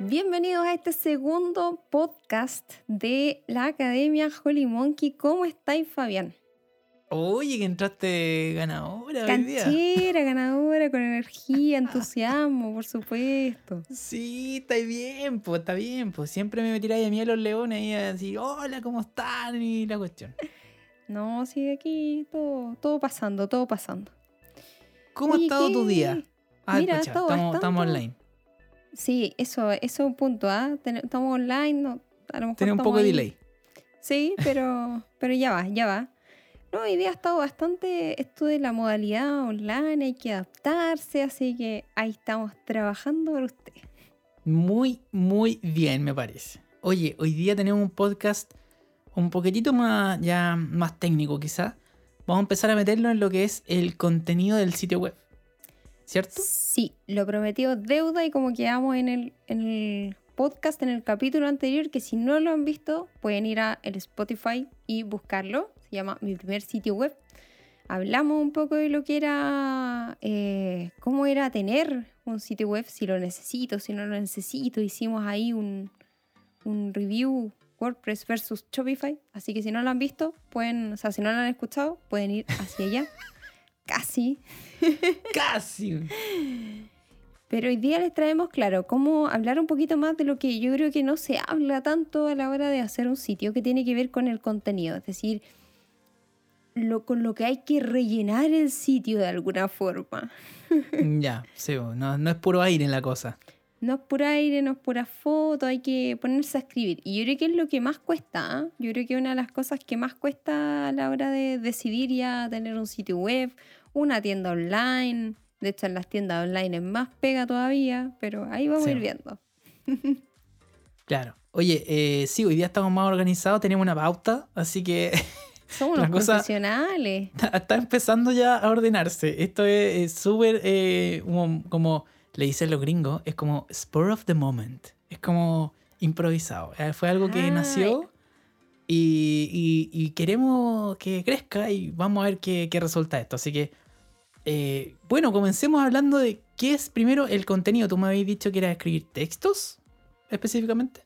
Bienvenidos a este segundo podcast de la Academia Holy Monkey. ¿Cómo estáis, Fabián? Oye, que entraste ganadora hoy día. Canchera, ganadora, con energía, entusiasmo, por supuesto. Sí, está bien, pues, está bien, pues. Siempre me tiráis a mí a los leones y a decir, hola, ¿cómo están? Y la cuestión. No, sí, aquí todo, todo pasando, todo pasando. ¿Cómo ha estado tu día? Ah, Mira, estado estamos online. Sí, eso, eso es un punto. Ten- Estamos online, no, a lo mejor Tiene un poco de delay. Sí, pero, pero ya va, ya va. No, hoy día ha estado bastante esto de la modalidad online, hay que adaptarse, así que ahí estamos trabajando por usted. Muy, muy bien, me parece. Oye, hoy día tenemos un podcast un poquitito más, ya más técnico, quizás. Vamos a empezar a meterlo en lo que es el contenido del sitio web. ¿Cierto? Sí, lo prometido deuda y como quedamos en el, en el podcast, en el capítulo anterior, que si no lo han visto, pueden ir a el Spotify y buscarlo. Se llama Mi primer sitio web. Hablamos un poco de lo que era, eh, cómo era tener un sitio web, si lo necesito, si no lo necesito. Hicimos ahí un, un review WordPress versus Shopify. Así que si no lo han visto, pueden, o sea, si no lo han escuchado, pueden ir hacia allá. Casi. Casi. Pero hoy día les traemos, claro, cómo hablar un poquito más de lo que yo creo que no se habla tanto a la hora de hacer un sitio, que tiene que ver con el contenido, es decir, lo, con lo que hay que rellenar el sitio de alguna forma. ya, sí, no, no es puro aire en la cosa. No es pura aire, no es pura foto, hay que ponerse a escribir. Y yo creo que es lo que más cuesta. ¿ah? Yo creo que una de las cosas que más cuesta a la hora de decidir ya tener un sitio web, una tienda online. De hecho, en las tiendas online es más pega todavía, pero ahí vamos a ir viendo. Claro. Oye, eh, sí, hoy día estamos más organizados, tenemos una pauta, así que Somos unos profesionales. está empezando ya a ordenarse. Esto es es súper, eh, como, como le dicen los gringos, es como spur of the moment. Es como improvisado. Eh, Fue algo que Ah, nació y, y- y queremos que crezca y vamos a ver qué, qué resulta esto. Así que, eh, bueno, comencemos hablando de qué es primero el contenido. Tú me habías dicho que era escribir textos específicamente.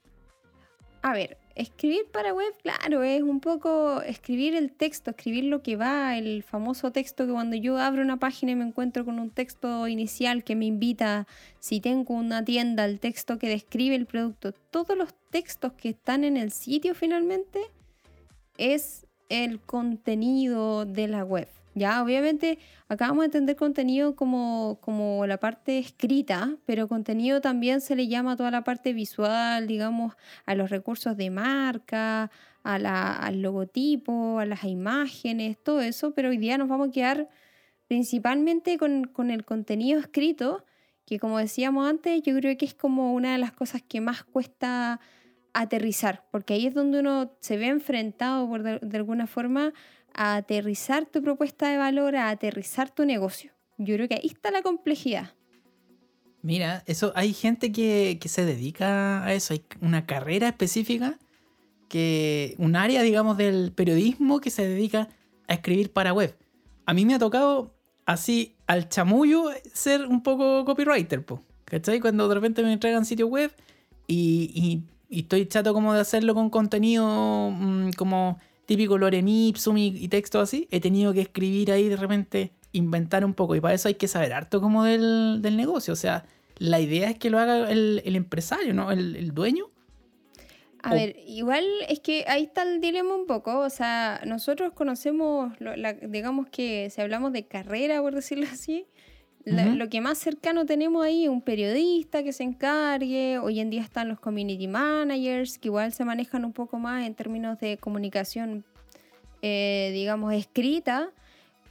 A ver, escribir para web, claro, es un poco escribir el texto, escribir lo que va, el famoso texto que cuando yo abro una página y me encuentro con un texto inicial que me invita, si tengo una tienda, el texto que describe el producto, todos los textos que están en el sitio finalmente es el contenido de la web. Ya, obviamente, acá vamos a entender contenido como, como la parte escrita, pero contenido también se le llama a toda la parte visual, digamos, a los recursos de marca, a la- al logotipo, a las imágenes, todo eso, pero hoy día nos vamos a quedar principalmente con, con el contenido escrito, que como decíamos antes, yo creo que es como una de las cosas que más cuesta aterrizar, porque ahí es donde uno se ve enfrentado por de, de alguna forma a aterrizar tu propuesta de valor, a aterrizar tu negocio. Yo creo que ahí está la complejidad. Mira, eso hay gente que, que se dedica a eso, hay una carrera específica, que un área, digamos, del periodismo que se dedica a escribir para web. A mí me ha tocado así al chamullo ser un poco copywriter, po, ¿cachai? Cuando de repente me entregan sitio web y, y- estoy chato como de hacerlo con contenido mm, como típico Loren Ipsum y, y texto así, he tenido que escribir ahí de repente, inventar un poco y para eso hay que saber harto como del, del negocio, o sea, la idea es que lo haga el, el empresario, ¿no? El, el dueño. A O- ver, igual es que ahí está el dilema un poco. O sea, nosotros conocemos, lo- la- digamos que si hablamos de carrera, por decirlo así, la- lo que más cercano tenemos ahí es un periodista que se encargue. Hoy en día están los community managers, que igual se manejan un poco más en términos de comunicación, eh, digamos, escrita.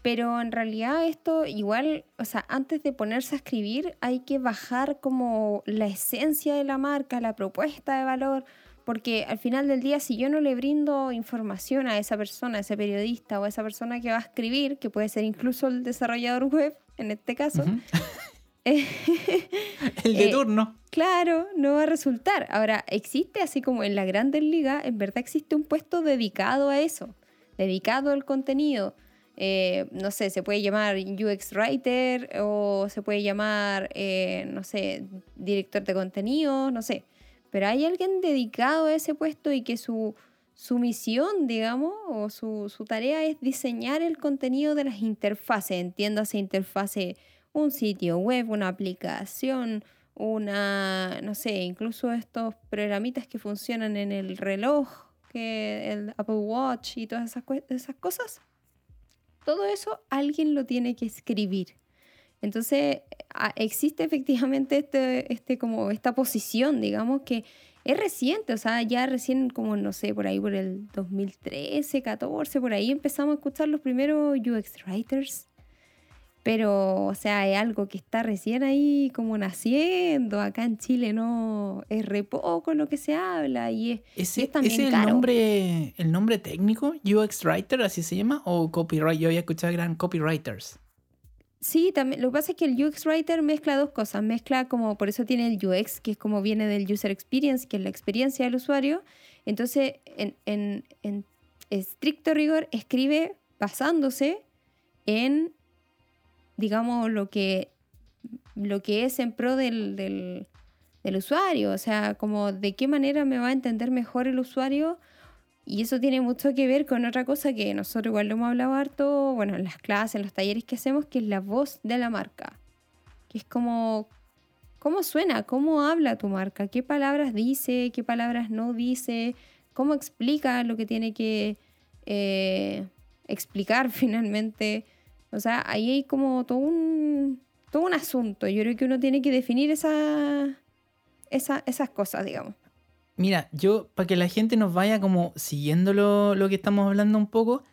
Pero en realidad esto igual, o sea, antes de ponerse a escribir hay que bajar como la esencia de la marca, la propuesta de valor, porque al final del día si yo no le brindo información a esa persona, a ese periodista o a esa persona que va a escribir, que puede ser incluso el desarrollador web en este caso, eh, el de eh, turno. Claro, no va a resultar. Ahora, existe así como en la Grandes Ligas, en verdad existe un puesto dedicado a eso, dedicado al contenido. eh, no sé, se puede llamar UX Writer o se puede llamar, eh, no sé, director de contenido, no sé. Pero hay alguien dedicado a ese puesto y que su, su misión, digamos, o su, su, tarea es diseñar el contenido de las interfaces. Entiéndase interfase un sitio web, una aplicación, una, no sé, incluso estos programitas que funcionan en el reloj, que el Apple Watch y todas esas, esas cosas todo eso alguien lo tiene que escribir. Entonces, existe efectivamente este, este, como esta posición, digamos, que es reciente, o sea, ya recién como, no sé, por ahí por el 2013, 14, por ahí empezamos a escuchar los primeros UX Writers pero, o sea, es algo que está recién ahí como naciendo. Acá en Chile no es re poco lo que se habla y es, es también el nombre el nombre técnico? ¿UX Writer, así se llama? ¿O copyright? Yo había escuchado que eran copywriters. Sí, también. Lo que pasa es que el UX Writer mezcla dos cosas. Mezcla como, por eso tiene el UX, que es como viene del User Experience, que es la experiencia del usuario. Entonces, en, en, estricto rigor, escribe basándose en digamos, lo que, lo que es en pro del, del, usuario, o sea, como de qué manera me va a entender mejor el usuario. Y eso tiene mucho que ver con otra cosa que nosotros igual lo hemos hablado harto, bueno, en las clases, en los talleres que hacemos, que es la voz de la marca. Que es como, ¿cómo suena? ¿Cómo habla tu marca? ¿Qué palabras dice? ¿Qué palabras no dice? ¿Cómo explica lo que tiene que eh, explicar finalmente? O sea, ahí hay como todo un, todo un asunto. Yo creo que uno tiene que definir esa, esas cosas, digamos. Mira, yo, para que la gente nos vaya como siguiendo lo, que estamos hablando un poco,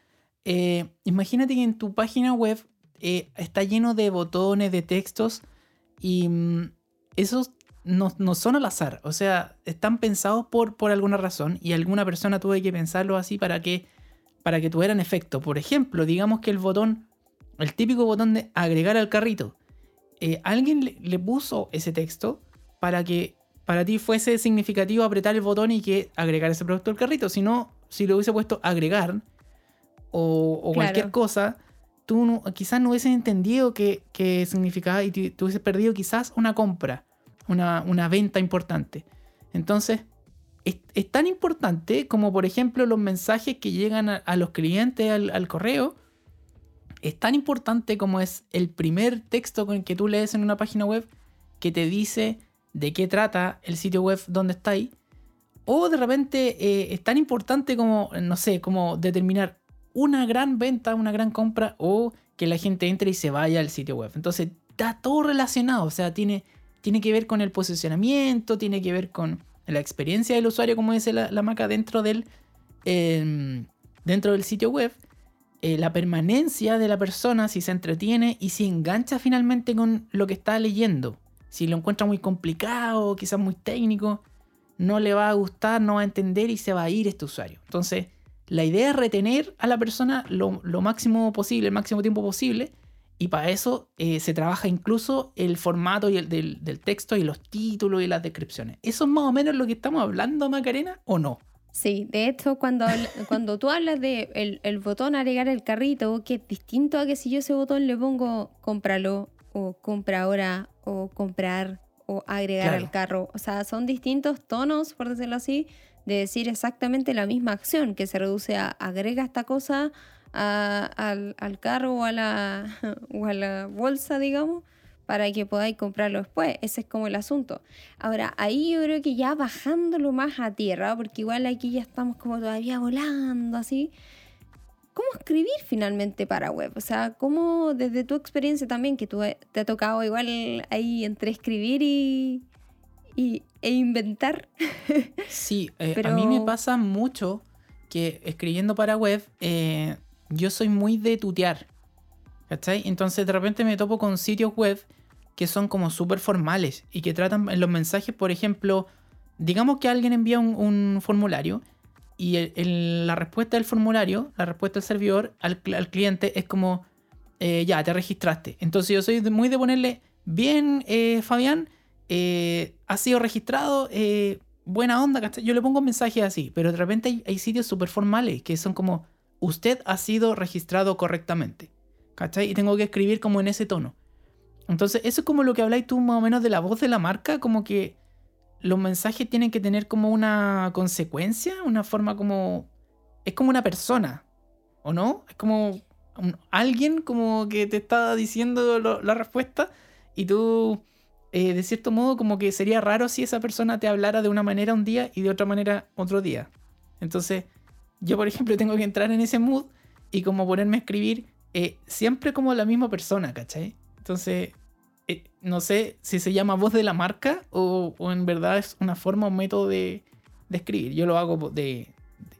eh, imagínate que en tu página web eh, está lleno de botones, de textos, y mm, esos no, son al azar. O sea, están pensados por, por alguna razón, y alguna persona tuvo que pensarlo así para que, para que tuvieran efecto. Por ejemplo, digamos que el botón el típico botón de agregar al carrito. Eh, alguien le, puso ese texto para que para ti fuese significativo apretar el botón y que agregar ese producto al carrito. Si no, si lo hubiese puesto agregar o, cualquier cosa, tú quizás no hubieses entendido qué, significaba y tú hubieses perdido quizás una compra, una, venta importante. Entonces, es, tan importante como por ejemplo los mensajes que llegan a, los clientes al correo es tan importante como es el primer texto con el que tú lees en una página web que te dice de qué trata el sitio web donde está ahí. O de repente eh, es tan importante como, no sé, como determinar una gran venta, una gran compra o que la gente entre y se vaya al sitio web. Entonces está todo relacionado, o sea, tiene, tiene que ver con el posicionamiento, tiene que ver con la experiencia del usuario, como dice la, la dentro del, em, dentro del sitio web. Eh, la permanencia de la persona, si se entretiene y si engancha finalmente con lo que está leyendo. Si lo encuentra muy complicado, quizás muy técnico, no le va a gustar, no va a entender y se va a ir este usuario. Entonces, la idea es retener a la persona lo, máximo posible, el máximo tiempo posible. Y para eso eh, se trabaja incluso el formato y el del, del, texto y los títulos y las descripciones. ¿Eso es más o menos lo que estamos hablando, Macarena, o no? Sí, de hecho, cuando, cuando tú hablas de el, botón agregar el carrito, que es distinto a que si yo ese botón le pongo cómpralo, o compra ahora, o comprar, o agregar al carro. O sea, son distintos tonos, por decirlo así, de decir exactamente la misma acción, que se reduce a agrega esta cosa al, al, carro o a, la, o a la bolsa, digamos, para que podáis comprarlo después. Ese es como el asunto. Ahora, ahí yo creo que ya bajándolo más a tierra, porque igual aquí ya estamos como todavía volando así. ¿Cómo escribir finalmente para web? O sea, ¿cómo desde tu experiencia también, que tú te ha tocado igual ahí entre escribir y, e inventar? Sí, eh, a mí me pasa mucho que escribiendo para web, eh, yo soy muy de tutear. ¿Cachai? Entonces de repente me topo con sitios web que son como súper formales y que tratan en los mensajes, por ejemplo, digamos que alguien envía un, formulario y la respuesta del formulario, la respuesta del servidor al, cliente es como, eh, ya, te registraste. Entonces yo soy muy de ponerle, bien, eh, Fabián, eh, ha sido registrado, buena onda, ¿cachai? Yo le pongo mensajes así, pero de repente hay, hay sitios súper formales que son como, usted ha sido registrado correctamente. ¿Cachai? Y tengo que escribir como en ese tono. Entonces, eso es como lo que habláis tú más o menos de la voz de la marca, como que los mensajes tienen que tener como una consecuencia, una forma como... Es como una persona, ¿o no? Es como alguien como que te está diciendo la respuesta y tú, eh, de cierto modo, como que sería raro si esa persona te hablara de una manera un día y de otra manera otro día. Entonces, yo, por ejemplo, tengo que entrar en ese mood y como ponerme a escribir eh, siempre como la misma persona, ¿cachai? Entonces, eh, no sé si se llama voz de la marca o, en verdad es una forma o método de, escribir. Yo lo hago de,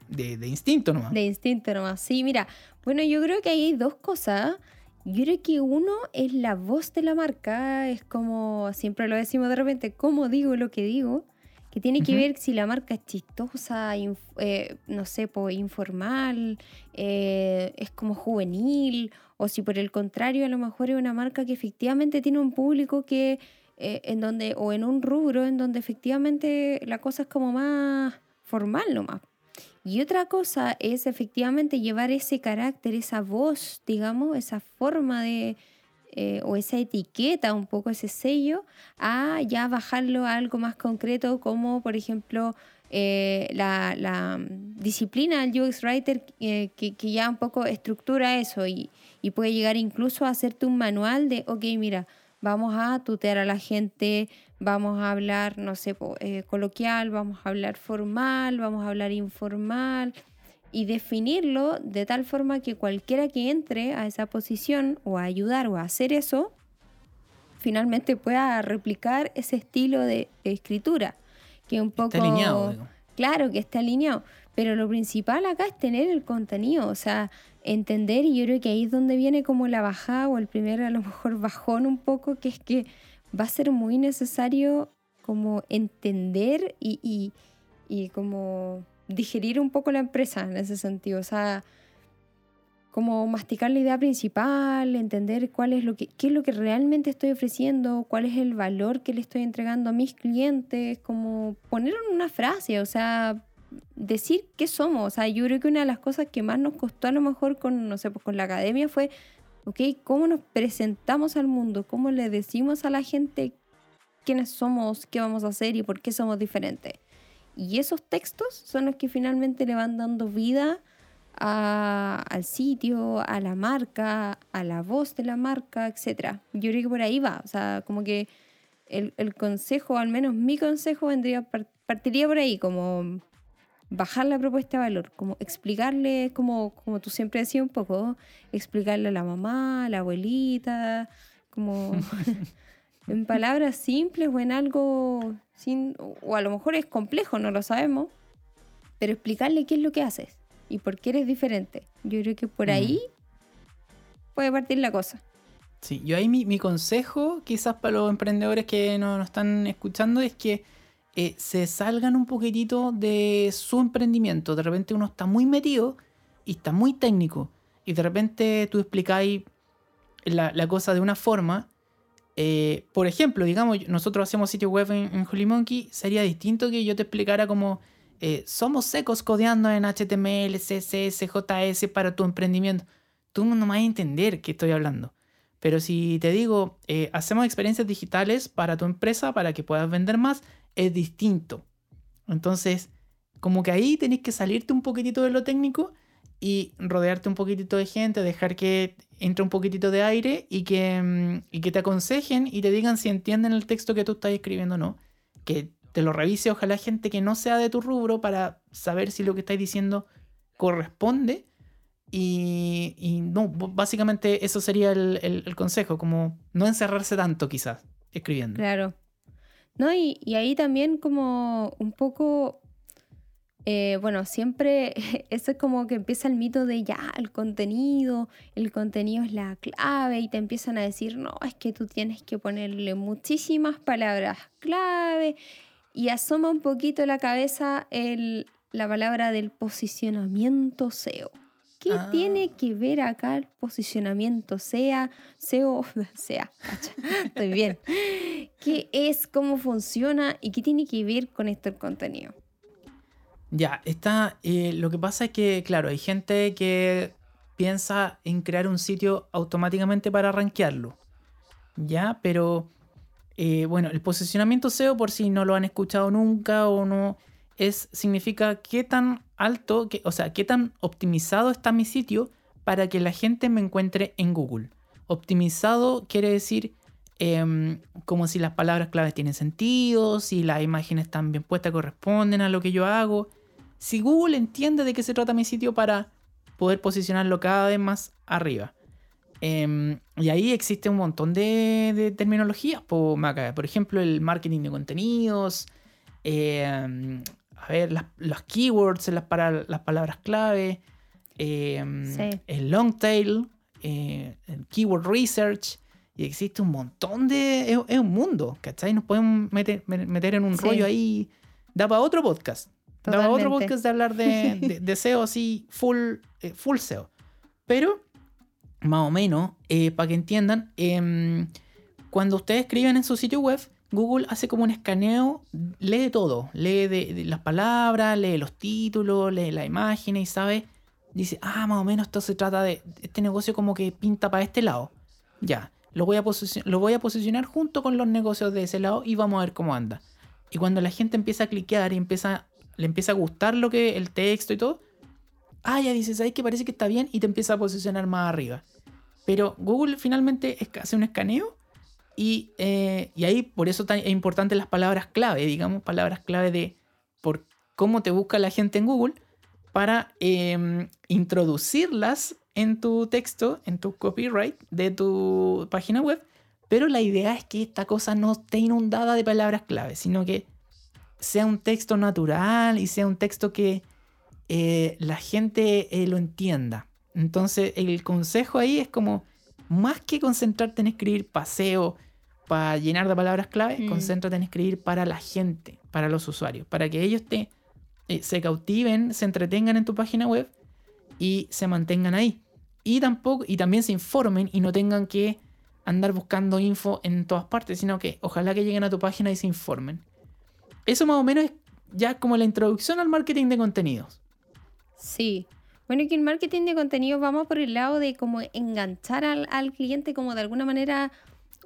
de, de, instinto nomás. De instinto nomás. Sí, mira, bueno, yo creo que hay dos cosas. Yo creo que uno es la voz de la marca, es como, siempre lo decimos de repente, cómo digo lo que digo, que tiene que ver si la marca es chistosa, eh, no sé, informal, eh, es como juvenil, o si por el contrario a lo mejor es una marca que efectivamente tiene un público que, eh, en donde, o en un rubro en donde efectivamente la cosa es como más formal nomás. Y otra cosa es efectivamente llevar ese carácter, esa voz, digamos, esa forma de, eh, o esa etiqueta, un poco ese sello, a ya bajarlo a algo más concreto, como por ejemplo eh, la, disciplina del UX Writer, eh, que, ya un poco estructura eso y, y puede llegar incluso a hacerte un manual de, ok, mira, vamos a tutear a la gente, vamos a hablar, no sé, coloquial, vamos a hablar formal, vamos a hablar informal y definirlo de tal forma que cualquiera que entre a esa posición o a ayudar o a hacer eso, finalmente pueda replicar ese estilo de, escritura, que un poco... Está alineado. Claro, que está alineado. Pero lo principal acá es tener el contenido, o sea, entender, y yo creo que ahí es donde viene como la bajada o el primer a lo mejor bajón un poco, que es que va a ser muy necesario como entender y, y, como digerir un poco la empresa en ese sentido, o sea, como masticar la idea principal, entender cuál es lo que, qué es lo que realmente estoy ofreciendo, cuál es el valor que le estoy entregando a mis clientes, como ponerlo en una frase, o sea, decir qué somos. O sea, yo creo que una de las cosas que más nos costó a lo mejor con, no sé, pues con la academia fue, ok, ¿cómo nos presentamos al mundo? ¿Cómo le decimos a la gente quiénes somos, qué vamos a hacer y por qué somos diferentes? Y esos textos son los que finalmente le van dando vida al sitio, a la marca, a la voz de la marca, etc. Yo creo que por ahí va. O sea, como que el, el consejo, al menos mi consejo, vendría partiría por ahí, como bajar la propuesta de valor, como explicarle, como, como tú siempre decías un poco, explicarle a la mamá, a la abuelita, como en palabras simples o en algo sin, o a lo mejor es complejo, no lo sabemos, pero explicarle qué es lo que haces y por qué eres diferente. Yo creo que por ahí puede partir la cosa. Sí, yo ahí mi, mi consejo, quizás para los emprendedores que nos están escuchando, es que eh, se salgan un poquitito de su emprendimiento. De repente uno está muy metido y está muy técnico. Y de repente tú explicáis la, la cosa de una forma. Eh, por ejemplo, digamos, nosotros hacemos sitio web en, Holy Monkey. Sería distinto que yo te explicara como eh, somos secos codeando en HTML, CSS, JS para tu emprendimiento. Tú no vas a entender qué estoy hablando. Pero si te digo, hacemos experiencias digitales para tu empresa para que puedas vender más, es distinto. Entonces, como que ahí tenés que salirte un poquitito de lo técnico y rodearte un poquitito de gente, dejar que entre un poquitito de aire y que, mm, y que te aconsejen y te digan si entienden el texto que tú estás escribiendo o no. Que te lo revise ojalá gente que no sea de tu rubro para saber si lo que estás diciendo corresponde. Y, no, básicamente eso sería el, el consejo, como no encerrarse tanto quizás escribiendo. Claro, ¿no? Y, ahí también como un poco, eh, bueno, siempre eso es como que empieza el mito de ya, el contenido, el contenido es la clave y te empiezan a decir, no, es que tú tienes que ponerle muchísimas palabras clave y asoma un poquito la cabeza el, la palabra del posicionamiento SEO. ¿Qué ah. tiene que ver acá el posicionamiento SEA, SEO, SEA? Estoy bien. ¿Qué es, cómo funciona y qué tiene que ver con esto el contenido? Ya, está. eh, lo que pasa es que, claro, hay gente que piensa en crear un sitio automáticamente para rankearlo. Ya, pero eh, bueno, el posicionamiento SEO, por si no lo han escuchado nunca o no, es significa qué tan alto, o sea, qué tan optimizado está mi sitio para que la gente me encuentre en Google. Optimizado quiere decir em, como si las palabras claves tienen sentido, si las imágenes están bien puestas, corresponden a lo que yo hago. Si Google entiende de qué se trata mi sitio para poder posicionarlo cada vez más arriba. Em, y ahí existe un montón de, de terminologías, por ejemplo, el marketing de contenidos, em, a ver, las, los keywords, las, para, las palabras clave, em, Sí. el long tail, eh, el keyword research, y existe un montón de... Es, es un mundo, ¿cachai? Nos podemos meter, me- meter en un Sí. rollo ahí. Da para otro podcast. Para otro Totalmente. podcast de hablar de, de, de SEO así, full, eh, full SEO. Pero, más o menos, para que entiendan, em, cuando ustedes escriben en su sitio web, Google hace como un escaneo, lee todo, lee de, de las palabras, lee los títulos, lee las imágenes y sabe, dice, ah, más o menos esto se trata de, este negocio como que pinta para este lado. Ya, lo voy, a lo voy a posicionar junto con los negocios de ese lado y vamos a ver cómo anda. Y cuando la gente empieza a cliquear y empieza, le empieza a gustar lo que el texto y todo, ah, ya dices, ahí que parece que está bien y te empieza a posicionar más arriba. Pero Google finalmente hace un escaneo y, eh, y ahí por eso es importante las palabras clave, digamos, palabras clave de por cómo te busca la gente en Google para em, introducirlas en tu texto, en tu copyright de tu página web. Pero la idea es que esta cosa no esté inundada de palabras clave, sino que sea un texto natural y sea un texto que eh, la gente eh, lo entienda. Entonces el consejo ahí es como, más que concentrarte en escribir paseo para llenar de palabras clave, Mm. concéntrate en escribir para la gente, para los usuarios, para que ellos te, eh, se cautiven, se entretengan en tu página web y se mantengan ahí. Y tampoco, y también se informen y no tengan que andar buscando info en todas partes, sino que ojalá que lleguen a tu página y se informen. Eso más o menos es ya como la introducción al marketing de contenidos. Sí. Bueno, que en marketing de contenido vamos por el lado de como enganchar al, al cliente, como de alguna manera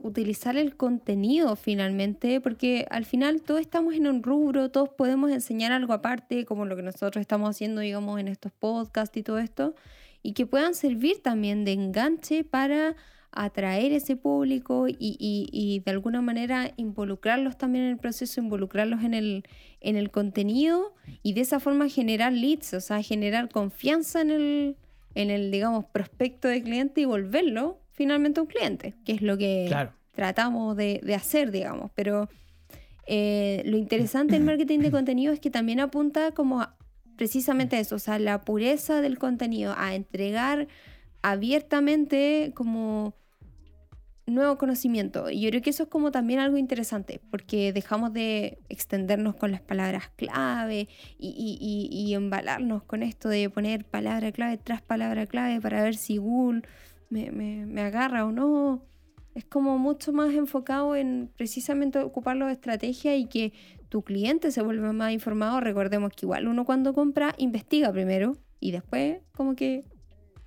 utilizar el contenido finalmente, porque al final todos estamos en un rubro, todos podemos enseñar algo aparte, como lo que nosotros estamos haciendo, digamos, en estos podcasts y todo esto, y que puedan servir también de enganche para atraer ese público y, y- y de alguna manera involucrarlos también en el proceso, involucrarlos en el, en el contenido y de esa forma generar leads, o sea, generar confianza en el, en el digamos, prospecto de cliente y volverlo finalmente un cliente, que es lo que Claro. tratamos de, de hacer, digamos. Pero eh, lo interesante del marketing de contenido es que también apunta como a precisamente a eso, o sea, la pureza del contenido, a entregar abiertamente como nuevo conocimiento. Y yo creo que eso es como también algo interesante, porque dejamos de extendernos con las palabras clave y, y- y- embalarnos con esto de poner palabra clave tras palabra clave para ver si Google me, me- me agarra o no. Es como mucho más enfocado en precisamente ocuparlo de estrategia y que tu cliente se vuelva más informado. Recordemos que igual uno cuando compra investiga primero y después como que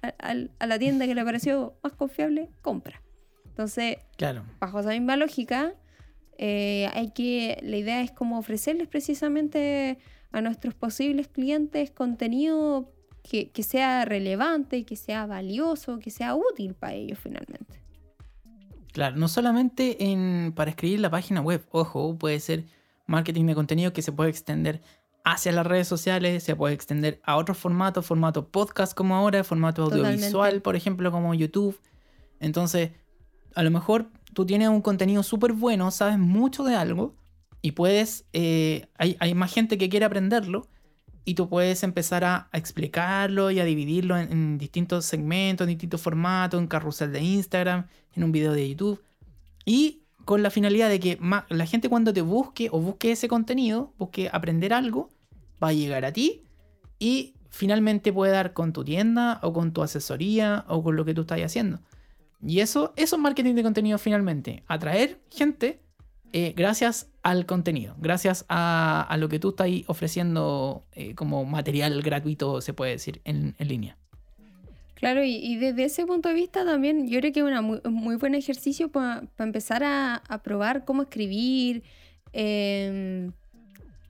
a, la tienda que le pareció más confiable, compra. Entonces, Claro. bajo esa misma lógica, eh, hay que, la idea es como ofrecerles precisamente a nuestros posibles clientes contenido que, que sea relevante, que sea valioso, que sea útil para ellos finalmente. Claro, no solamente en, para escribir la página web, ojo, puede ser marketing de contenido que se puede extender hacia las redes sociales, se puede extender a otros formatos, formato podcast como ahora, formato Totalmente. audiovisual, por ejemplo, como YouTube. Entonces, a lo mejor tú tienes un contenido súper bueno, sabes mucho de algo y puedes, eh, hay, hay más gente que quiere aprenderlo y tú puedes empezar a, a explicarlo y a dividirlo en, en distintos segmentos, en distintos formatos, en carrusel de Instagram, en un video de YouTube. Y con la finalidad de que ma- la gente cuando te busque o busque ese contenido, busque aprender algo, va a llegar a ti y finalmente puede dar con tu tienda o con tu asesoría o con lo que tú estás haciendo. Y eso, eso es marketing de contenido finalmente. Atraer gente eh, gracias al contenido, gracias a, a lo que tú estás ofreciendo eh, como material gratuito, se puede decir, en, en línea. Claro, y, desde ese punto de vista también yo creo que es un muy, buen ejercicio para empezar a, probar cómo escribir, em,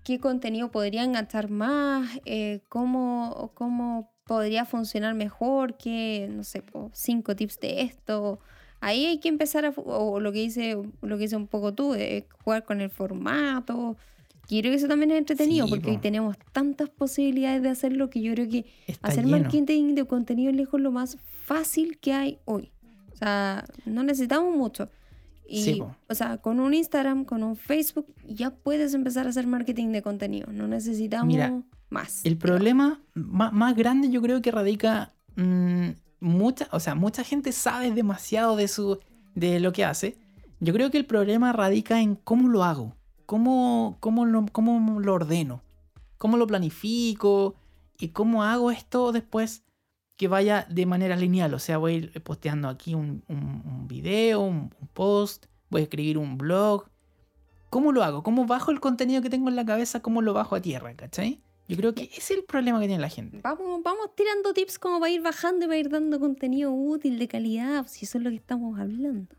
qué contenido podría enganchar más, eh, cómo, cómo podría funcionar mejor, qué, no sé, cinco tips de esto. Ahí hay que empezar a, o lo que dice, lo que dice un poco tú, de jugar con el formato. Y yo creo que eso también es entretenido, Sí, porque hoy po. tenemos tantas posibilidades de hacerlo que yo creo que Está hacer lleno. marketing de contenido es lejos lo más fácil que hay hoy. O sea, no necesitamos mucho. Y, Sí, o sea, con un Instagram, con un Facebook, ya puedes empezar a hacer marketing de contenido. No necesitamos Mira, más. El problema ma- más, grande yo creo que radica mm, mucha, o sea, mucha gente sabe demasiado de su de lo que hace. Yo creo que el problema radica en cómo lo hago, cómo, cómo, lo, cómo lo ordeno, cómo lo planifico y cómo hago esto después que vaya de manera lineal. O sea, voy a ir posteando aquí un, un- un video, un, un post, voy a escribir un blog. ¿Cómo lo hago? ¿Cómo bajo el contenido que tengo en la cabeza? ¿Cómo lo bajo a tierra? ¿Cachai? Yo creo que ese es el problema que tiene la gente. Vamos, vamos tirando tips como para ir bajando y para ir dando contenido útil, de calidad, si eso es lo que estamos hablando.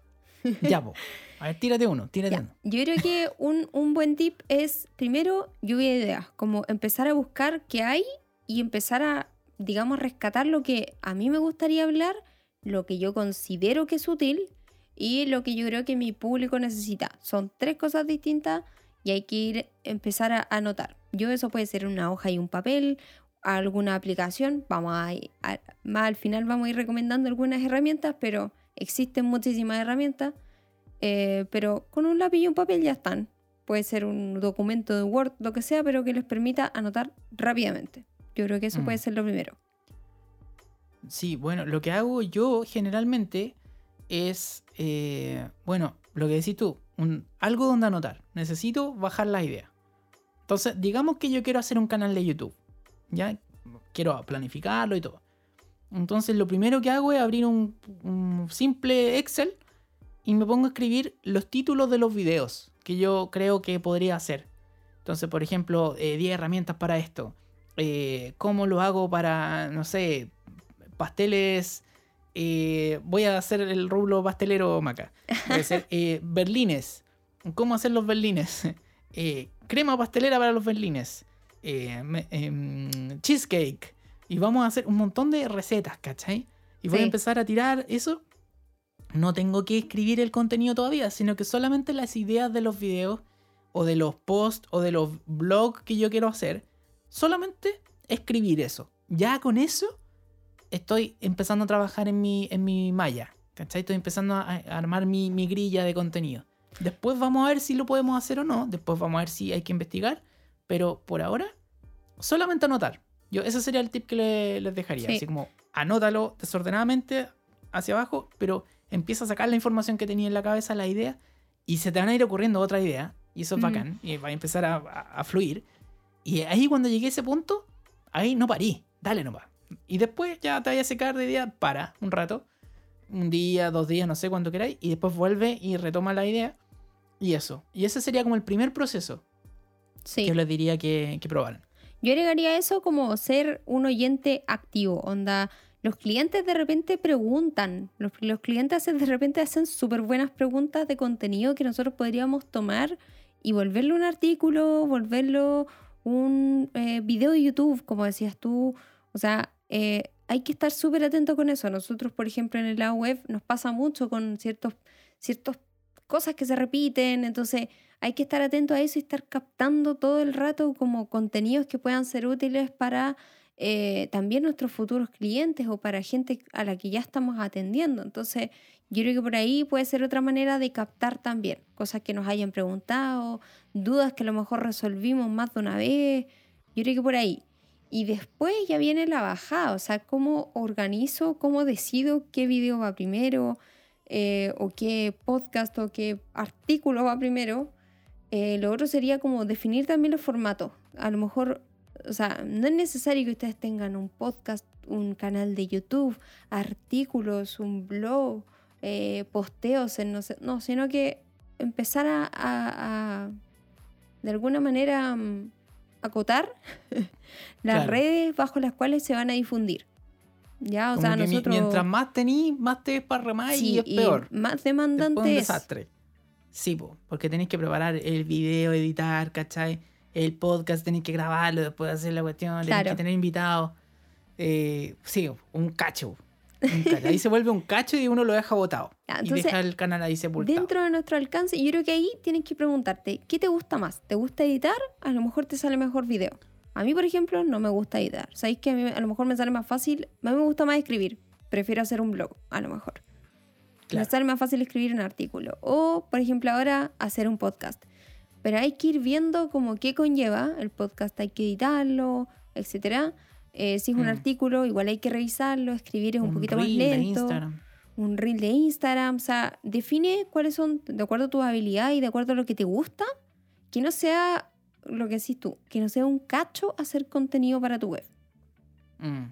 Ya, po. A ver, tírate uno, tírate Ya, uno. Yo creo que un, un buen tip es, primero, lluvia de ideas, como empezar a buscar qué hay y empezar a, digamos, rescatar lo que a mí me gustaría hablar, lo que yo considero que es útil y lo que yo creo que mi público necesita. Son tres cosas distintas y hay que ir, empezar a anotar. Yo eso puede ser una hoja y un papel, alguna aplicación, vamos a, a- más al final vamos a ir recomendando algunas herramientas, pero existen muchísimas herramientas. Eh, pero con un lápiz y un papel ya están. Puede ser un documento de Word, lo que sea, pero que les permita anotar rápidamente. Yo creo que eso Mm. puede ser lo primero. Sí, bueno, lo que hago yo generalmente es, eh, bueno, lo que decís tú, un- algo donde anotar. Necesito bajar la idea. Entonces, digamos que yo quiero hacer un canal de YouTube. Ya quiero planificarlo y todo. Entonces, lo primero que hago es abrir un, un simple Excel y me pongo a escribir los títulos de los videos que yo creo que podría hacer. Entonces, por ejemplo, eh, 10 herramientas para esto. Eh, ¿Cómo lo hago para, no sé, pasteles? eh, voy a hacer el rublo pastelero maca. Eh, berlines. ¿Cómo hacer los berlines? Eh, crema pastelera para los berlines. Eh, me- em, cheesecake. Y vamos a hacer un montón de recetas, ¿cachai? Y voy Sí. a empezar a tirar eso. No tengo que escribir el contenido todavía, sino que solamente las ideas de los videos o de los posts o de los blogs que yo quiero hacer. Solamente escribir eso. Ya con eso estoy empezando a trabajar en mi, en mi malla. ¿Cachai? Estoy empezando a, a armar mi, mi grilla de contenido. Después vamos a ver si lo podemos hacer o no. Después vamos a ver si hay que investigar. Pero por ahora, solamente anotar. Yo, ese sería el tip que le- les dejaría. Sí. Así como anótalo desordenadamente hacia abajo, pero empieza a sacar la información que tenía en la cabeza, la idea, y se te van a ir ocurriendo otra idea. Y eso es bacán. Y va a empezar a, a- a fluir. Y ahí cuando llegué a ese punto, ahí no parí. Dale nomás. Y después ya te vayas a secar de idea, para un rato. Un día, dos días, no sé cuánto queráis. Y después vuelve y retoma la idea. Y eso. Y ese sería como el primer proceso Sí. que yo les diría que, que probaran. Yo agregaría eso como ser un oyente activo. Onda, los clientes de repente preguntan. Los, clientes de repente hacen súper buenas preguntas de contenido que nosotros podríamos tomar y volverlo un artículo, volverlo un eh, video de YouTube, como decías tú. O sea, eh, hay que estar súper atento con eso. Nosotros, por ejemplo, en el lado web nos pasa mucho con ciertos, ciertos cosas que se repiten. Entonces, hay que estar atento a eso y estar captando todo el rato como contenidos que puedan ser útiles para eh, también nuestros futuros clientes o para gente a la que ya estamos atendiendo. Entonces, yo creo que por ahí puede ser otra manera de captar también cosas que nos hayan preguntado, dudas que a lo mejor resolvimos más de una vez. Yo creo que por ahí. Y después ya viene la bajada, o sea, cómo organizo, cómo decido qué video va primero, eh, o qué podcast o qué artículo va primero. Eh, lo otro sería como definir también los formatos. A lo mejor, o sea, no es necesario que ustedes tengan un podcast, un canal de YouTube, artículos, un blog, eh, posteos, en no sé, no, sino que empezar a, a- a, de alguna manera, mm, acotar las Claro. redes bajo las cuales se van a difundir. Ya, o Como sea, nosotros... mientras más tenís, más te desparramáis Sí, y es peor. más demandante un es. desastre. Sí, po, porque tenéis que preparar el video, editar, ¿cachai? El podcast tenéis que grabarlo, después hacer la cuestión, tenéis que tener invitados. Eh, sí, un cacho. un cacho. Ahí se vuelve un cacho y uno lo deja botado. Y deja el canal ahí sepultado. Dentro de nuestro alcance, yo creo que ahí tienes que preguntarte, ¿qué te gusta más? ¿Te gusta editar? A lo mejor te sale mejor video. A mí, por ejemplo, no me gusta editar. ¿Sabéis que a mí a lo mejor me sale más fácil? A mí me gusta más escribir. Prefiero hacer un blog, a lo mejor. Me Claro. sale más fácil escribir un artículo. O, por ejemplo, ahora hacer un podcast. Pero hay que ir viendo como qué conlleva el podcast. Hay que editarlo, etcétera. Eh, si es un Mm. artículo, igual hay que revisarlo. Escribir es un, poquito más reel de lento Instagram. un reel de Instagram, o sea, define cuáles son, de acuerdo a tus habilidades y de acuerdo a lo que te gusta, que no sea lo que decís tú, que no sea un cacho hacer contenido para tu web, Mm.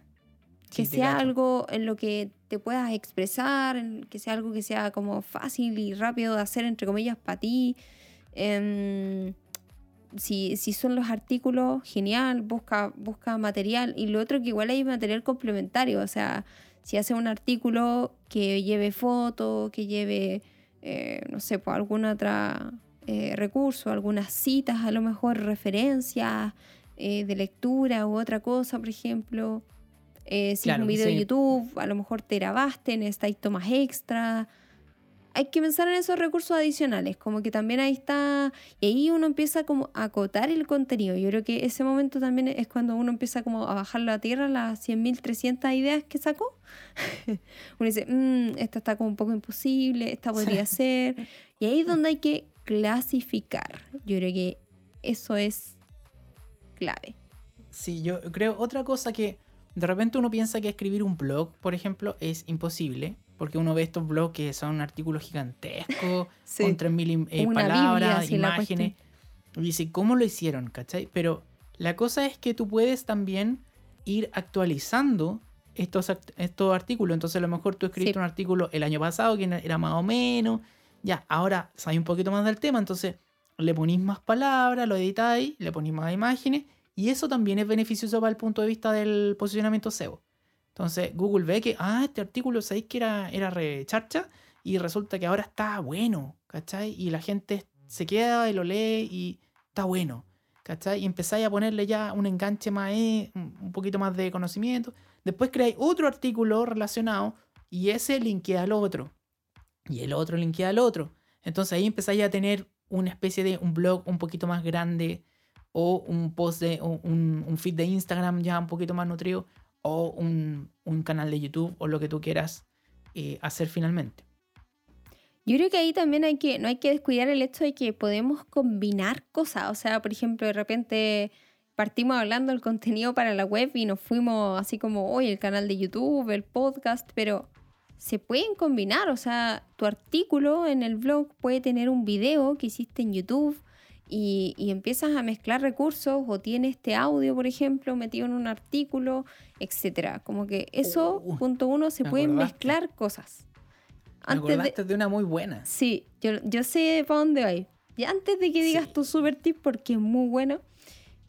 Que Sí, sea algo en lo que te puedas expresar, que sea algo que sea como fácil y rápido de hacer, entre comillas, para ti. Em, si, si son los artículos, genial, busca, busca material. Y lo otro que igual hay material complementario, o sea, si hace un artículo que lleve foto, que lleve, eh, no sé, pues algún otro recurso, algunas citas, a lo mejor referencias eh, de lectura u otra cosa, por ejemplo. Eh, si Claro, es un video de sí. YouTube, a lo mejor te grabaste, necesitáis tomas extra. Hay que pensar en esos recursos adicionales, como que también ahí está, y ahí uno empieza como a acotar el contenido. Yo creo que ese momento también es cuando uno empieza como a bajarlo a tierra, las 100.300 ideas que sacó. uno dice, "Mm, esta está como un poco imposible, esta podría ser. Y ahí es donde hay que clasificar. Yo creo que eso es clave. Sí, yo creo otra cosa que de repente uno piensa que escribir un blog, por ejemplo, es imposible. Porque uno ve estos blogs que son artículos gigantescos, Sí. con 3.000 im- eh, palabras, Biblia, imágenes. Y dice, ¿cómo lo hicieron? ¿Cachai? Pero la cosa es que tú puedes también ir actualizando estos, estos artículos. Entonces, a lo mejor tú escribiste Sí. un artículo el año pasado que era más o menos. Ya, ahora sabes un poquito más del tema. Entonces, le ponís más palabras, lo editáis, le ponís más imágenes. Y eso también es beneficioso para el punto de vista del posicionamiento SEO. Entonces, Google ve que, ah, este artículo, sabéis que era, era re charcha. Y resulta que ahora está bueno, ¿cachai? Y la gente se queda y lo lee y está bueno, ¿cachai? Y empezáis a ponerle ya un enganche más, eh, un poquito más de conocimiento. Después creáis otro artículo relacionado y ese linkea al otro. Y el otro linkea al otro. Entonces ahí empezáis a tener una especie de un blog un poquito más grande o un post de un, un feed de Instagram ya un poquito más nutrido o un, un canal de YouTube o lo que tú quieras eh, hacer finalmente. Yo creo que ahí también hay que, no hay que descuidar el hecho de que podemos combinar cosas. O sea, por ejemplo, de repente partimos hablando del contenido para la web y nos fuimos así como hoy el canal de YouTube, el podcast, pero se pueden combinar. O sea, tu artículo en el blog puede tener un video que hiciste en YouTube y, y empiezas a mezclar recursos o tiene este audio, por ejemplo, metido en un artículo, etcétera. Como que eso, Uh, punto uno, se me pueden acordaste. mezclar cosas. Me Antes de, acordaste de una muy buena. Sí, yo, yo sé para dónde va. Y antes de que digas Sí. tu super tip, porque es muy bueno,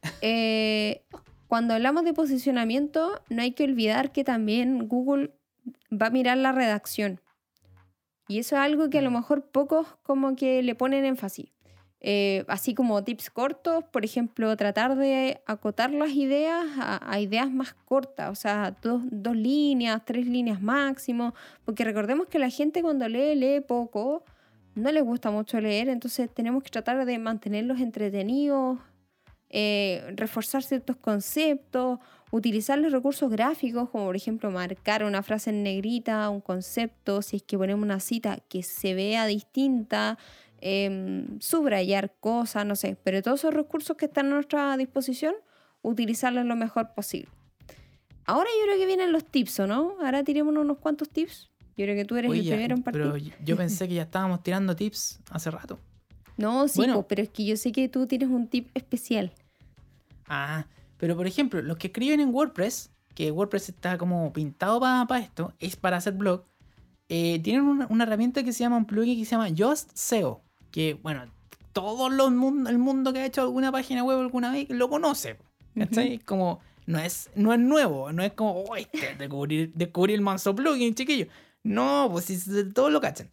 eh, cuando hablamos de posicionamiento, no hay que olvidar que también Google va a mirar la redacción. Y eso es algo que a lo Mm. mejor pocos como que le ponen énfasis. Eh, así como tips cortos, por ejemplo, tratar de acotar las ideas a, ideas más cortas, o sea, dos, dos líneas, tres líneas máximo, porque recordemos que la gente cuando lee, lee poco, no les gusta mucho leer, entonces tenemos que tratar de mantenerlos entretenidos, eh, reforzar ciertos conceptos, utilizar los recursos gráficos, como por ejemplo marcar una frase en negrita, un concepto, si es que ponemos una cita que se vea distinta, em, subrayar cosas, no sé, pero todos esos recursos que están a nuestra disposición, utilizarlos lo mejor posible. Ahora yo creo que vienen los tips, ¿o no? Ahora tirémonos unos cuantos tips. Yo creo que tú eres Oye, el primero en partir. pero yo pensé que ya estábamos tirando tips hace rato. No, sí, Bueno. po, pero es que yo sé que tú tienes un tip especial. Ah, pero por ejemplo, los que escriben en WordPress, que WordPress está como pintado para esto, es para hacer blog, eh, tienen una, una herramienta que se llama un plugin que se llama Just SEO. Que, bueno, todo los mun- el mundo que ha hecho alguna página web alguna vez lo conoce. ¿Cachai? Como, no es, no es nuevo, no es como, "Oh, este, descubrir, descubrir el manso plugin, chiquillo. No, pues si todos lo cachan.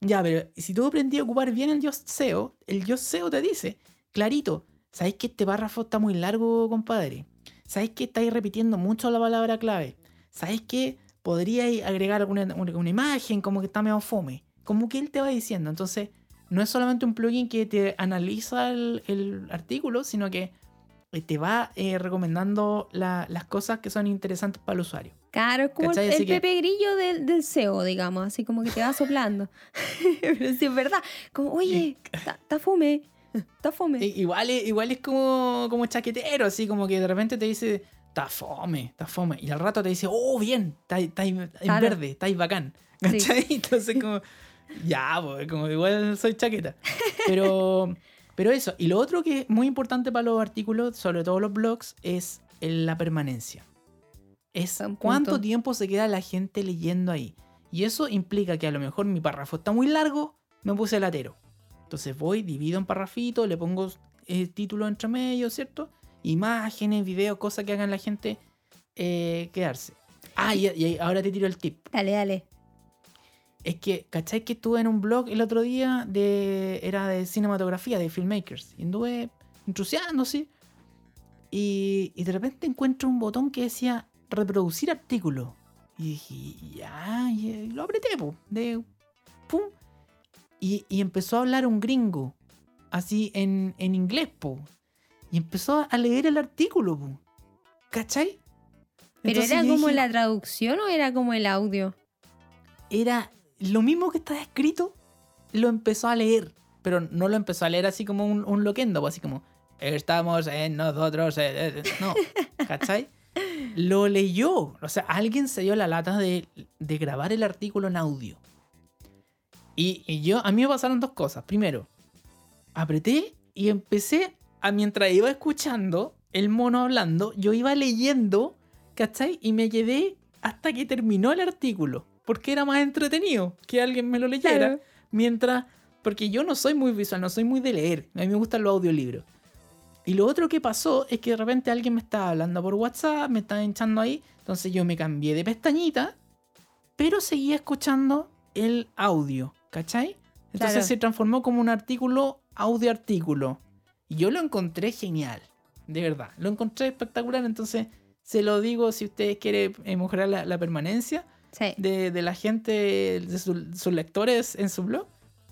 Ya, pero si tú aprendí a ocupar bien el Yoast SEO, el Yoast SEO te dice, clarito, ¿sabéis que este párrafo está muy largo, compadre? ¿Sabéis que estáis repitiendo mucho la palabra clave? ¿Sabéis que podríais agregar alguna, una, una imagen como que está medio fome? Como que él te va diciendo. Entonces, no es solamente un plugin que te analiza el, el artículo, sino que eh, te va eh, recomendando la- las cosas que son interesantes para el usuario. Claro, es como el, ¿Cachai? el Así que- Pepe Grillo del, del SEO, digamos, así como que te va soplando. Pero sí es verdad, como, oye, está fome, está fome. Igual es, igual es como, como chaquetero, así como que de repente te dice, está fome, está fome. Y al rato te dice, oh, bien, está, en verde, está ahí bacán. Sí. ¿Cachai? Entonces como, ya, pues, como igual soy chaqueta. Pero, pero eso. Y lo otro que es muy importante para los artículos, sobre todo los blogs, es el- la permanencia. Es cuánto tiempo se queda la gente leyendo ahí. Y eso implica que a lo mejor mi párrafo está muy largo, me puse latero. Entonces voy, divido en parrafitos, le pongo eh, títulos entre medio, ¿cierto? Imágenes, videos, cosas que hagan la gente eh, quedarse. Ah, y, y ahora te tiro el tip. Dale, dale. Es que, ¿cachai? Que estuve en un blog el otro día de. Era de cinematografía, de filmmakers. Y anduve intrusiando, sí. Y, y de repente encuentro un botón que decía reproducir artículo. Y dije, ya, y lo apreté, po, de pum. Y, y empezó a hablar un gringo, así en, en inglés, po. Y empezó a leer el artículo, po. ¿Cachai? ¿Pero Entonces era como dije, la traducción o era como el audio? era lo mismo que estaba escrito, lo empezó a leer. Pero no lo empezó a leer así como un, un loquendo, pues así como, estamos en nosotros. eh, eh", No, ¿cachai? Lo leyó. O sea, alguien se dio la lata de, de grabar el artículo en audio. Y, y yo, a mí me pasaron dos cosas. Primero, apreté y empecé a, mientras iba escuchando el mono hablando, yo iba leyendo, ¿cachai? Y me quedé hasta que terminó el artículo. Porque era más entretenido que alguien me lo leyera. Claro. Mientras, porque yo no soy muy visual, no soy muy de leer. A mí me gustan los audiolibros. Y lo otro que pasó es que de repente alguien me estaba hablando por WhatsApp, me estaba hinchando ahí. Entonces yo me cambié de pestañita, pero seguía escuchando el audio, ¿cachai? Entonces Claro. se transformó como un artículo audio-artículo. Y yo lo encontré genial, de verdad. Lo encontré espectacular, entonces se lo digo si ustedes quieren eh, mejorar la, la permanencia Sí. de, de la gente, de su- sus lectores en su blog,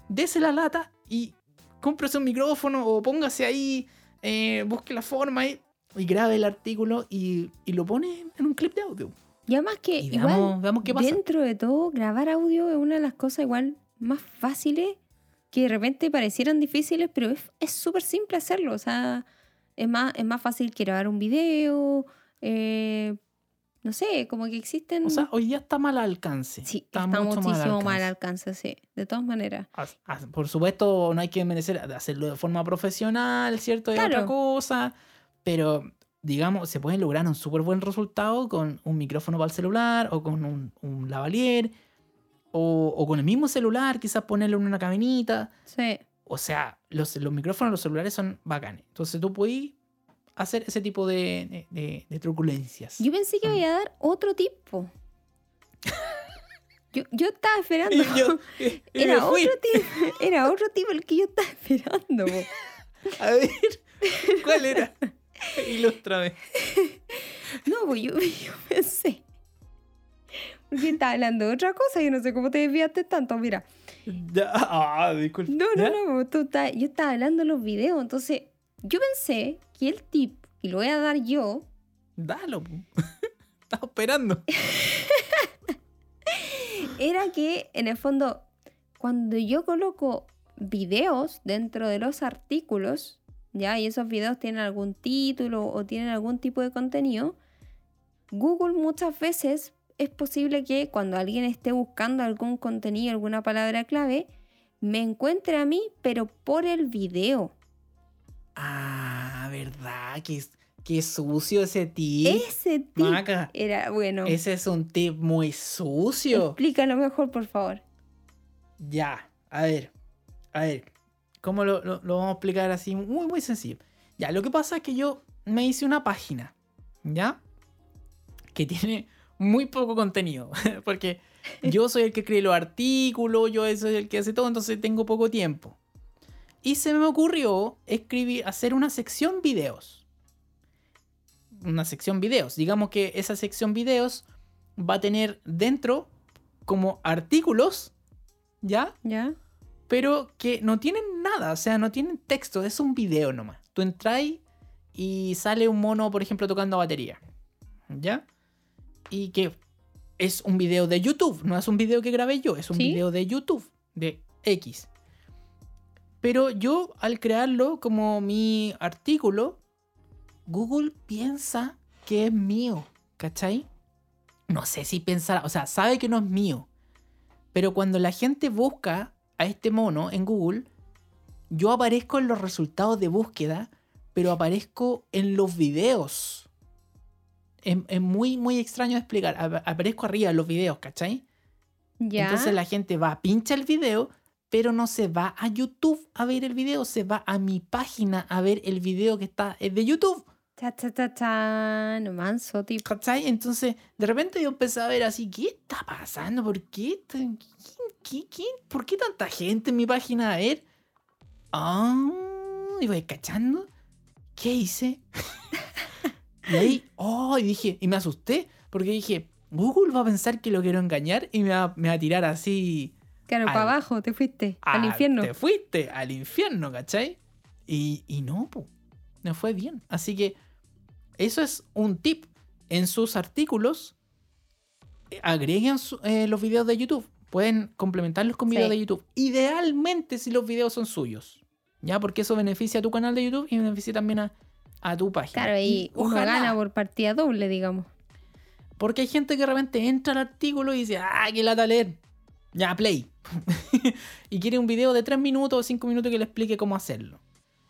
dese la lata y cómprese un micrófono o póngase ahí, eh, busque la forma y, y grabe el artículo y, y lo pone en un clip de audio. Y además que Y igual, veamos, veamos qué pasa. dentro de todo, grabar audio es una de las cosas igual más fáciles que de repente parecieran difíciles, pero es es súper simple hacerlo. O sea, es más, es más fácil que grabar un video. eh, no sé, como que existen... O sea, hoy día está mal al alcance. sí, está, muchísimo mal al alcance, sí. De todas maneras. As- as- Por supuesto, no hay que merecer hacerlo de forma profesional, ¿cierto? Es Claro. otra cosa. Pero, digamos, se puede lograr un súper buen resultado con un micrófono para el celular o con un, un lavalier o, o con el mismo celular, quizás ponerlo en una cabinita. Sí. O sea, los, los micrófonos, los celulares son bacanes. Entonces tú puedes hacer ese tipo de, de- de truculencias. Yo pensé que iba a dar otro tipo. Yo, yo estaba esperando. Y yo- y- era otro tipo, era otro tipo el que yo estaba esperando. po. A ver, ¿cuál era? Ilústrame. No, pues yo, yo pensé. Porque estaba hablando de otra cosa, yo no sé cómo te desviaste tanto, mira. Ah, disculpa. No, no, no, pues tú estás- yo estaba hablando de los videos, entonces yo pensé que el tip, y lo voy a dar yo, Dalo. Estaba esperando. era que en el fondo, cuando yo coloco videos dentro de los artículos, ya, y esos videos tienen algún título o tienen algún tipo de contenido, Google muchas veces es posible que cuando alguien esté buscando algún contenido, alguna palabra clave, me encuentre a mí, pero por el video. Ah, verdad. Qué, qué sucio ese tip. Ese tip Maca. era bueno. Ese es un tip muy sucio. Explícalo mejor, por favor. Ya. A ver. A ver. ¿Cómo lo, lo- lo vamos a explicar así? Muy, muy sencillo. Ya, lo que pasa es que yo me hice una página, ¿ya? Que tiene muy poco contenido. Porque yo soy el que escribe los artículos, yo soy el que hace todo, entonces tengo poco tiempo. Y se me ocurrió escribir, hacer una sección videos. Una sección videos. Digamos que esa sección videos va a tener dentro como artículos, ¿ya? ¿Ya? pero que no tienen nada, o sea, no tienen texto, es un video nomás. Tú entras y sale un mono, por ejemplo, tocando batería. ¿Ya? Y que es un video de YouTube, no es un video que grabé yo, es un ¿Sí? video de YouTube, de X. Pero yo, al crearlo como mi artículo, Google piensa que es mío, ¿cachai? No sé si pensará, o sea, sabe que no es mío. Pero cuando la gente busca a este mono en Google, yo aparezco en los resultados de búsqueda, pero aparezco en los videos. Es, es muy, muy extraño de explicar. Ap- Aparezco arriba en los videos, ¿cachai? ¿Ya? Entonces la gente va, pincha el video, pero no se va a YouTube a ver el video, se va a mi página a ver el video que está es de YouTube. Cha, cha, cha, cha. No manso, tipo. ¿Cachai? Entonces, de repente yo empecé a ver así, ¿qué está pasando? ¿Por qué? ¿Quién, qué, qué? ¿Por qué tanta gente en mi página? A ver. Ah, y voy cachando. ¿Qué hice? y ahí, oh, y dije, y me asusté, porque dije, Google va a pensar que lo quiero engañar y me va, me va a tirar así. Claro, Al- para abajo, te fuiste. al infierno. Te fuiste al infierno, ¿cachai? Y, y no, po, no fue bien. Así que eso es un tip. En sus artículos, eh, agreguen su- eh, los videos de YouTube. Pueden complementarlos con videos Sí. de YouTube. Idealmente si los videos son suyos. ¿Ya? Porque eso beneficia a tu canal de YouTube y beneficia también a, a tu página. Claro, y uno ojalá, gana por partida doble, digamos. Porque hay gente que de repente entra al artículo y dice, ¡ah, qué lata leer! Ya, play. y quiere un video de 3 minutos o 5 minutos que le explique cómo hacerlo.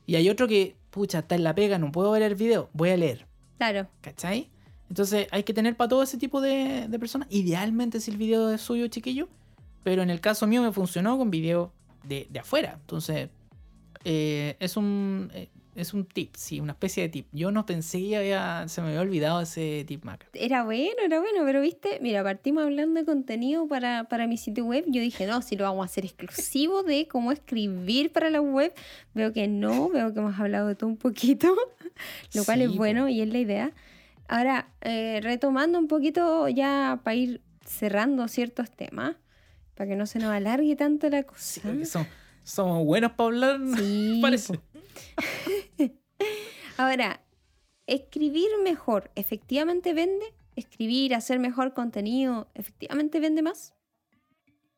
Y hay otro que, pucha, está en la pega, no puedo ver el video, voy a leer. Claro. ¿Cachai? Entonces hay que tener para todo ese tipo de, de personas. Idealmente si el video es suyo, chiquillo. Pero en el caso mío me funcionó con video de, de afuera. Entonces, eh, es un eh, es un tip, sí, una especie de tip. Yo no pensé que había, se me había olvidado ese tip, Maca. Era bueno, era bueno, pero viste, mira, partimos hablando de contenido para, para mi sitio web. Yo dije, no, si lo vamos a hacer exclusivo de cómo escribir para la web. Veo que no, veo que hemos hablado de todo un poquito, lo cual Sí, es bueno y es la idea. Ahora, eh, retomando un poquito ya para ir cerrando ciertos temas, para que no se nos alargue tanto la cosa. Sí, porque son- somos buenos para hablar, Sí, parece. po. Ahora, escribir mejor, ¿efectivamente vende? ¿Escribir, hacer mejor contenido, efectivamente vende más?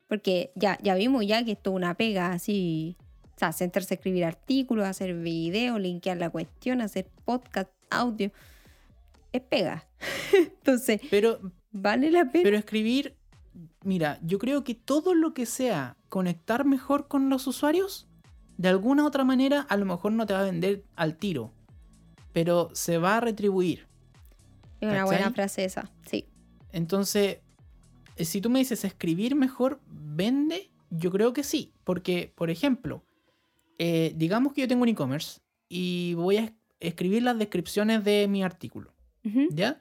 Porque ya, ya vimos ya que esto es una pega así. O sea, sentarse a escribir artículos, hacer videos, linkear la cuestión, hacer podcast, audio. Es pega. Entonces, Pero, ¿vale la pena? pero escribir, mira, yo creo que todo lo que sea conectar mejor con los usuarios, de alguna u otra manera, a lo mejor no te va a vender al tiro, pero se va a retribuir. es una buena frase esa. Sí. Entonces, eh, si tú me dices escribir mejor, ¿vende? Yo creo que sí. Porque, por ejemplo, eh, digamos que yo tengo un e-commerce y voy a es- escribir las descripciones de mi artículo. ¿ya?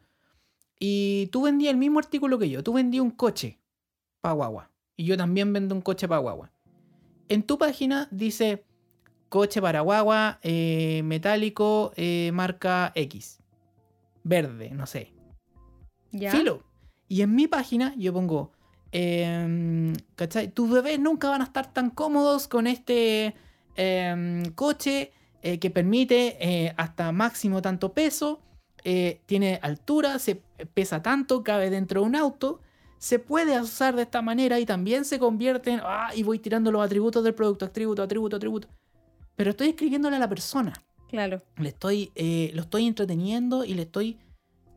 Y tú vendías el mismo artículo que yo. Tú vendías un coche para guagua. Y yo también vendo un coche para guagua. En tu página dice coche para guagua, eh, metálico, eh, marca X. Verde, no sé. Ya. Filo. Y en mi página yo pongo, em, ¿cachai? Tus bebés nunca van a estar tan cómodos con este em, coche eh, que permite hasta máximo tanto peso, tiene altura, se pesa tanto, cabe dentro de un auto. Se puede usar de esta manera y también se convierte en. Ah, y voy tirando los atributos del producto, atributo, atributo, atributo. Pero estoy escribiéndole a la persona Claro. le estoy, eh, lo estoy entreteniendo y le estoy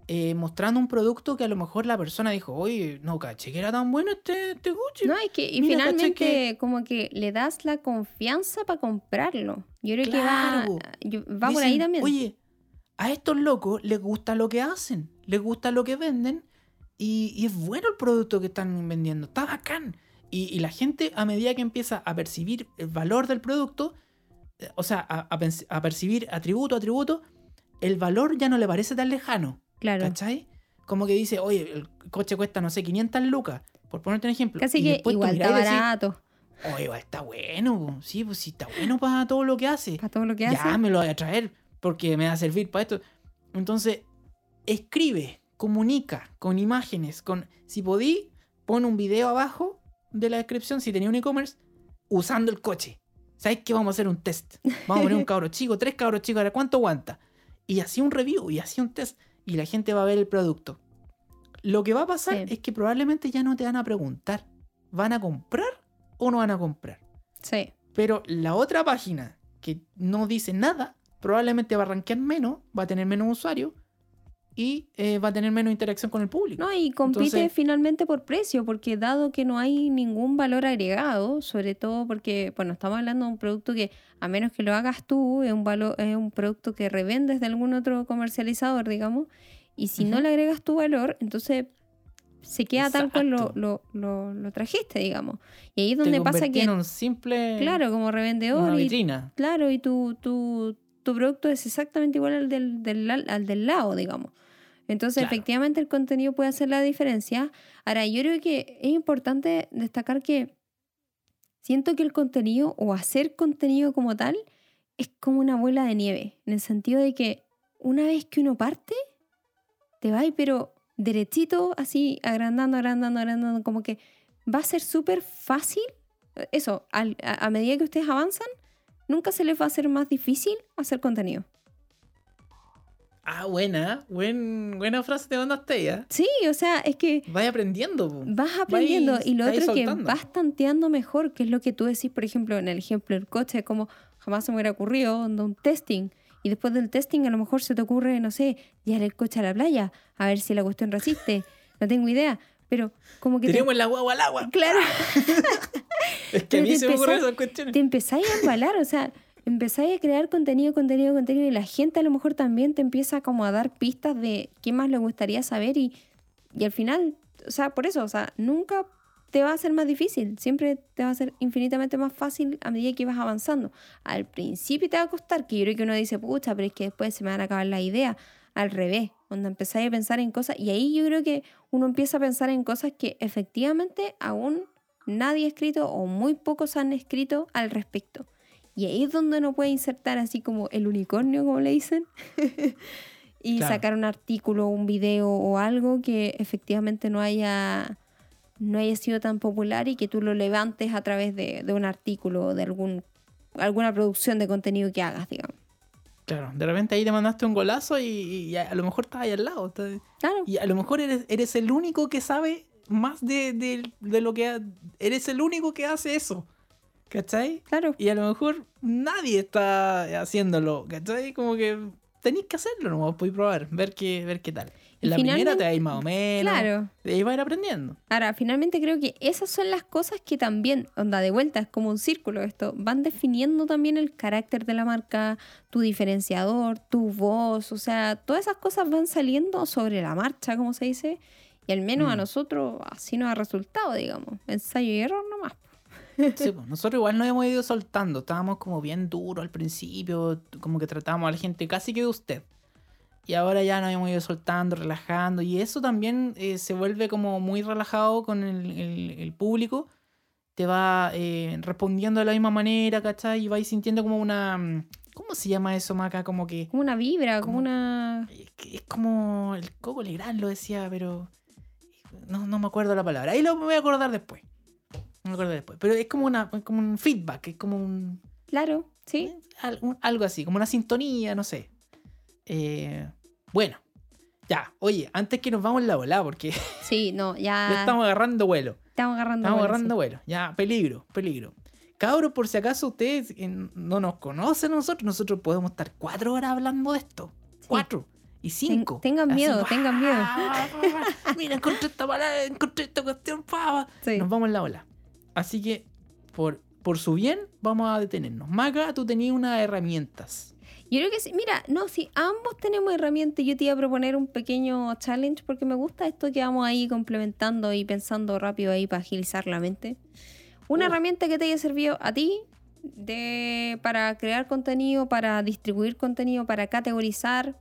eh, mostrando un producto que a lo mejor la persona dijo, oye, no caché que era tan bueno este, este coche. No, es que y Mira, ¿cachai finalmente como que le das la confianza para comprarlo. Yo creo Claro. que va, va por ahí Dicen, también. Oye, a estos locos les gusta lo que hacen, les gusta lo que venden y, y es bueno el producto que están vendiendo, está bacán. Y, y la gente a medida que empieza a percibir el valor del producto, eh, o sea, a, a pens- a percibir atributo a atributo, el valor ya no le parece tan lejano. Claro. ¿Cachai? Como que dice, oye, el coche cuesta, no sé, 500 lucas, por ponerte un ejemplo. Casi y que igual está decís, barato Oye, igual está bueno, sí, pues sí, está bueno para todo lo que hace. para todo lo que Ya hace. me lo voy a traer porque me va a servir para esto. Entonces, escribe, comunica con imágenes, con si podí, pon un video abajo de la descripción si tenía un e-commerce usando el coche. ¿Sabes qué? Vamos a hacer un test. Vamos a poner un cabro chico, tres cabros chicos, ahora cuánto aguanta. Y así un review y así un test. Y la gente va a ver el producto. Lo que va a pasar Sí. es que probablemente ya no te van a preguntar. ¿Van a comprar o no van a comprar? Sí. Pero la otra página que no dice nada, probablemente va a rankear menos, va a tener menos usuarios y eh, va a tener menos interacción con el público. No, y compite Entonces- finalmente por precio, porque dado que no hay ningún valor agregado, sobre todo porque, bueno, estamos hablando de un producto que, a menos que lo hagas tú, es un, valor, es un producto que revendes de algún otro comercializador, digamos, y si no le agregas tu valor, entonces se queda tal cual lo, lo, lo- lo trajiste, digamos. Y ahí es Te donde pasa que, en un simple claro, como una revendedor, y, claro, y tu, tu, tu producto es exactamente igual al del, del, al del lado, digamos. Entonces, Claro. efectivamente, el contenido puede hacer la diferencia. Ahora, yo creo que es importante destacar que siento que el contenido o hacer contenido como tal es como una bola de nieve, en el sentido de que una vez que uno parte, te va pero derechito, así, agrandando, agrandando, agrandando, como que va a ser súper fácil. Eso, a, a medida que ustedes avanzan, nunca se les va a hacer más difícil hacer contenido. Ah, buena, buen, buena frase te mandaste ya. Sí, o sea, es que Vaya aprendiendo. po. vas aprendiendo Vais- y lo otro es que vas tanteando mejor, que es lo que tú decís, por ejemplo, en el ejemplo del coche, como jamás se me hubiera ocurrido un testing. Y después del testing a lo mejor se te ocurre, no sé, llevar el coche a la playa, a ver si la cuestión resiste. No tengo idea, pero como que te, Tiremos la guagua al agua. claro, Es que Pero a mí te se me ocurren empezás- esas cuestiones. te empezáis a embalar, o sea, empezáis a crear contenido, contenido, contenido y la gente a lo mejor también te empieza como a dar pistas de qué más le gustaría saber y, y al final, o sea, por eso, o sea, nunca te va a ser más difícil, siempre te va a ser infinitamente más fácil a medida que vas avanzando. Al principio te va a costar, que yo creo que uno dice, pucha, pero es que después se me van a acabar las ideas. Al revés, cuando empezáis a pensar en cosas, y ahí yo creo que uno empieza a pensar en cosas que efectivamente aún nadie ha escrito o muy pocos han escrito al respecto. Y ahí es donde uno puede insertar así como el unicornio, como le dicen, y Claro. sacar un artículo, un video o algo que efectivamente no haya, no haya sido tan popular y que tú lo levantes a través de, de un artículo o de algún, alguna producción de contenido que hagas, digamos. Claro, de repente ahí te mandaste un golazo y, y a, lo mejor estás ahí al lado. estás- Claro. Y a lo mejor eres, eres el único que sabe más de, de- de lo que... Eres el único que hace eso. ¿Cachai? Claro. Y a lo mejor nadie está haciéndolo. ¿Cachai? Como que tenéis que hacerlo, no podéis probar, ver qué, ver qué tal. Y En la primera te va a ir más o menos. Claro. De ahí va a ir aprendiendo. Ahora, finalmente creo que esas son las cosas que también, onda, de vuelta, es como un círculo esto, van definiendo también el carácter de la marca, tu diferenciador, tu voz, o sea, todas esas cosas van saliendo sobre la marcha, como se dice, y al menos a Mm. nosotros así nos ha resultado, digamos, ensayo y error nomás. Sí, pues, nosotros igual nos hemos ido soltando. Estábamos como bien duros al principio. Como que tratábamos a la gente casi que de usted. Y ahora ya nos hemos ido soltando, relajando. Y eso también eh, se vuelve como muy relajado con el, el- el público. Te va eh, respondiendo de la misma manera, ¿cachai? Y vais sintiendo como una... ¿Cómo se llama eso, Maca? Como que... Como una vibra, como Como- una... Es, es como... El Coco Legrand lo decía, pero... No, no me acuerdo la palabra. Ahí lo voy a acordar después. No me acuerdo después. Pero es como, una, como un feedback, es como un... Claro, ¿sí? Al- un- algo así, como una sintonía, no sé. Eh, bueno, ya, oye, antes que nos vamos en la volada, porque Sí, no, ya ya estamos agarrando vuelo. estamos agarrando Estamos vuelo, agarrando sí. vuelo. Ya, peligro, peligro. Cabros, por si acaso ustedes eh, no nos conocen nosotros, nosotros podemos estar cuatro horas hablando de esto. Cuatro. Y cinco. tengan Así, miedo, tengan miedo. Mira, encontré esta palabra, encontré esta cuestión. Sí. Nos vamos en la ola. Así que, por, por su bien, vamos a detenernos. Maca, tú tenías unas herramientas. Yo creo que sí. Mira, no, si ambos tenemos herramientas, yo te iba a proponer un pequeño challenge porque me gusta esto que vamos ahí complementando y pensando rápido ahí para agilizar la mente. Una Uh. herramienta que te haya servido a ti, de, para crear contenido, para distribuir contenido, para categorizar,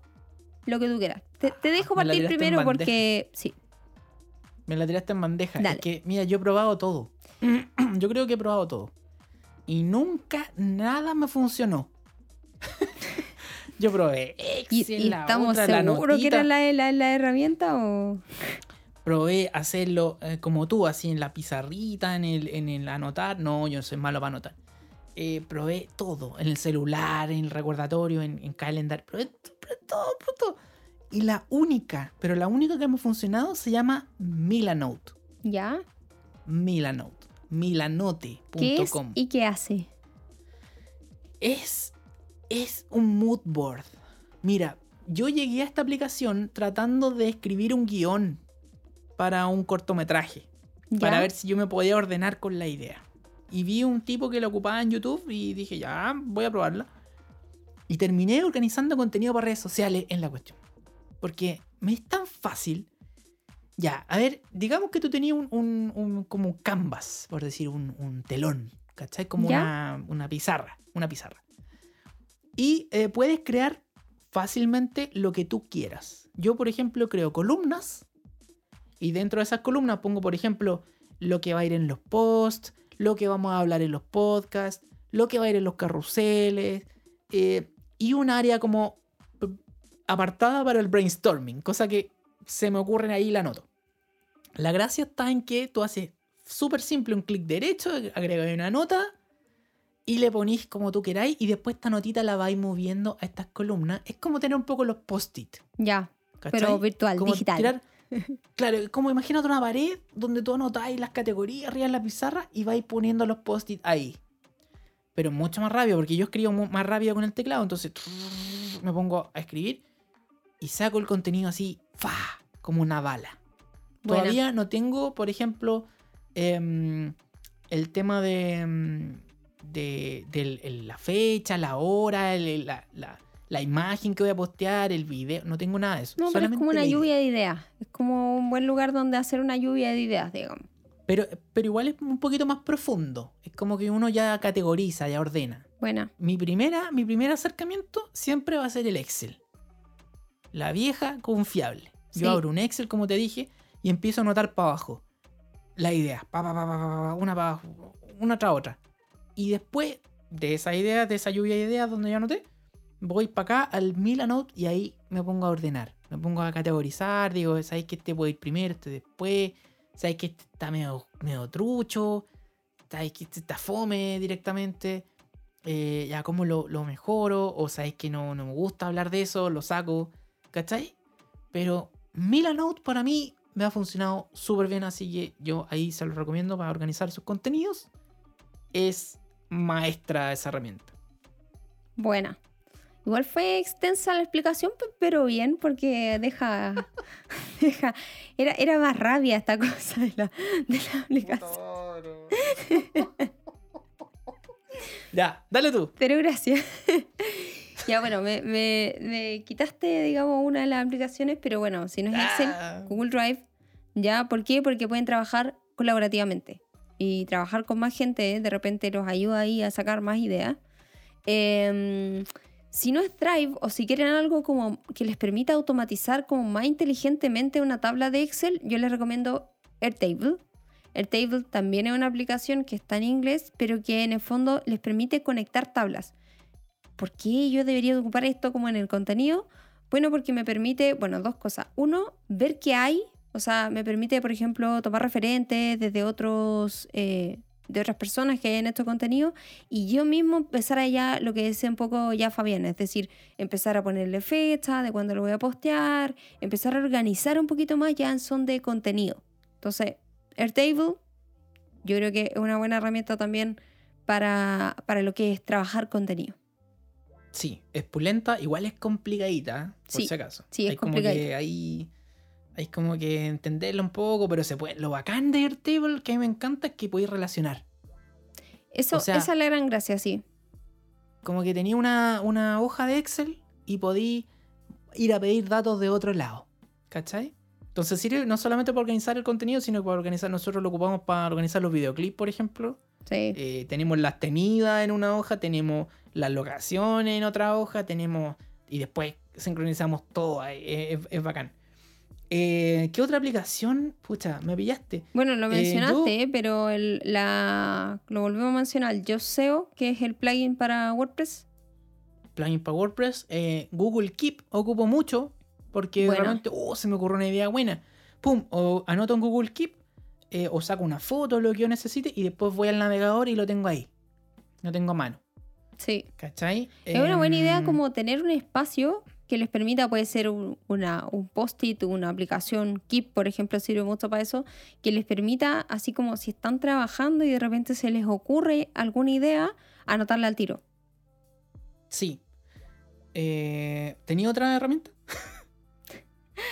lo que tú quieras. Te, te dejo partir primero porque sí, Me la tiraste en bandeja. Dale. Es que, mira, yo he probado todo. yo creo que he probado todo. Y nunca nada me funcionó. yo probé ¿Y, Excel, y la estamos otra, la seguros que notita. era la, la, la herramienta o...? Probé hacerlo eh, como tú, así en la pizarrita, en el, en el anotar. No, yo soy malo para anotar. Eh, probé todo, en el celular, en el recordatorio, en, en calendar. Probé, probé todo, probé todo. Y la única, pero la única que me ha funcionado se llama Milanote. ¿Ya? Milanote. ¿Qué es Milanote.com. y qué hace? Es, es un mood board. Mira, yo llegué a esta aplicación tratando de escribir un guion para un cortometraje. ¿Ya? Para ver si yo me podía ordenar con la idea. Y vi un tipo que lo ocupaba en YouTube y dije, ya, voy a probarla. Y terminé organizando contenido para redes sociales en la cuestión. Porque me es tan fácil. Ya, a ver, digamos que tú tenías un, un- un- como un canvas, por decir, un, un telón, ¿cachai? Como una, una pizarra, una pizarra. Y eh, puedes crear fácilmente lo que tú quieras. Yo, por ejemplo, creo columnas y dentro de esas columnas pongo, por ejemplo, lo que va a ir en los posts, lo que vamos a hablar en los podcasts, lo que va a ir en los carruseles eh, y un área como apartada para el brainstorming, cosa que se me ocurre ahí y la anoto. La gracia está en que tú haces súper simple un clic derecho, agregas una nota y le ponís como tú queráis y después esta notita la vais moviendo a estas columnas. Es como tener un poco los post-it. Ya, ¿cachai? pero virtual, Como digital. tirar- claro, como imagínate una pared donde tú anotáis las categorías arriba en la pizarra y vais poniendo los post-it ahí. Pero mucho más rápido, porque yo escribo más rápido con el teclado, entonces me pongo a escribir y saco el contenido así, ¡fa! como una bala. Buena. Todavía no tengo, por ejemplo, em, el tema de, em, de, el- la fecha, la hora, el- la, la- la imagen que voy a postear, el video. No tengo nada de eso. No, pero es como una idea. lluvia de ideas. Es como un buen lugar donde hacer una lluvia de ideas, digamos. Pero, pero igual es un poquito más profundo. Es como que uno ya categoriza, ya ordena. Buena. Mi, primera, mi primer acercamiento siempre va a ser el Excel. La vieja confiable. Yo Sí. abro un Excel, como te dije, y empiezo a anotar para abajo. La idea, pa, pa, pa, pa, pa, pa, una para abajo, una tras otra. Y después de esa idea, de esa lluvia de ideas donde yo anoté, voy para acá al Milanote y ahí me pongo a ordenar. Me pongo a categorizar, digo, ¿sabéis que este puede ir primero, este después? ¿Sabéis que este está medio, medio trucho? ¿Sabéis que este está fome directamente? Eh, ya, ¿cómo lo, lo mejoro? O sabéis que no, no me gusta hablar de eso, lo saco, ¿cachai? Pero Milanote para mí me ha funcionado súper bien, así que yo ahí se lo recomiendo para organizar sus contenidos. Es maestra esa herramienta. Buena. Igual fue extensa la explicación, pe- pero bien, porque deja. deja era, era más rabia esta cosa de la, de la aplicación. Ya, dale tú. Pero gracias. ya, bueno, me, me- me quitaste, digamos, una de las aplicaciones, pero bueno, si no es Excel, Ah. Google Drive. ¿Ya? ¿Por qué? Porque pueden trabajar colaborativamente. Y trabajar con más gente de repente los ayuda ahí a sacar más ideas. Em, si no es Drive o si quieren algo como que les permita automatizar como más inteligentemente una tabla de Excel, yo les recomiendo Airtable. Airtable también es una aplicación que está en inglés, pero que en el fondo les permite conectar tablas. ¿Por qué yo debería ocupar esto como en el contenido? Bueno, porque me permite, bueno, dos cosas. Uno, ver qué hay. O sea, me permite, por ejemplo, tomar referentes desde otros, eh, de otras personas que hayan hecho contenido y yo mismo empezar allá lo que decía un poco ya Fabián, es decir, empezar a ponerle fecha de cuándo lo voy a postear, empezar a organizar un poquito más ya en son de contenido. Entonces, Airtable, yo creo que es una buena herramienta también para, para lo que es trabajar contenido. Sí, es pulenta, igual es complicadita, por Sí, si acaso. sí, es hay como que hay, hay como que entenderlo un poco, pero se puede. Lo bacán de Airtable que a mí me encanta es que podéis relacionar. Eso, O sea- esa es la gran gracia, sí. Como que tenía una, una hoja de Excel y podí ir a pedir datos de otro lado. ¿Cachai? Entonces sirve no solamente para organizar el contenido, sino para organizar, nosotros lo ocupamos para organizar los videoclips, por ejemplo. Sí. Eh, tenemos las tenidas en una hoja, tenemos las locaciones en otra hoja, tenemos. Y después sincronizamos todo ahí. Es, es- bacán. Eh, ¿Qué otra aplicación? Pucha, me pillaste. Bueno, lo Eh, mencionaste, ¿eh? pero el, la, lo volvemos a mencionar. Yoast.SEO, que es el plugin para WordPress. Plugin para WordPress. eh, Google Keep ocupo mucho porque Bueno. repente, oh, se me ocurrió una idea buena. Pum, o anoto en Google Keep eh, o saco una foto, lo que yo necesite y después voy al navegador y lo tengo ahí. Lo tengo a mano. Sí. ¿Cachai? Es una buena idea Em, como tener un espacio que les permita, puede ser un, una, un post-it, una aplicación Keep, por ejemplo, sirve mucho para eso, que les permita, así como si están trabajando y de repente se les ocurre alguna idea, anotarla al tiro. Sí. Eh, ¿Tenía otra herramienta?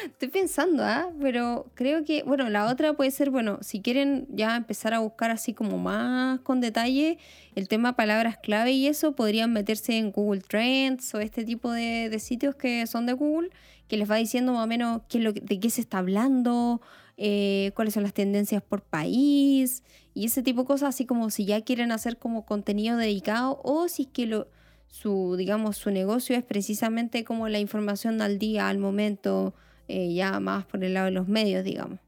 Estoy pensando, ¿ah? Pero creo que, bueno, la otra puede ser, bueno, si quieren ya empezar a buscar así como más con detalle el tema palabras clave y eso, podrían meterse en Google Trends o este tipo de, sitios que son de Google, que les va diciendo más o menos qué es lo de qué se está hablando, eh, cuáles son las tendencias por país y ese tipo de cosas, así como si ya quieren hacer como contenido dedicado o si es que lo, su, digamos, su negocio es precisamente como la información al día, al momento, eh, ya más por el lado de los medios, digamos.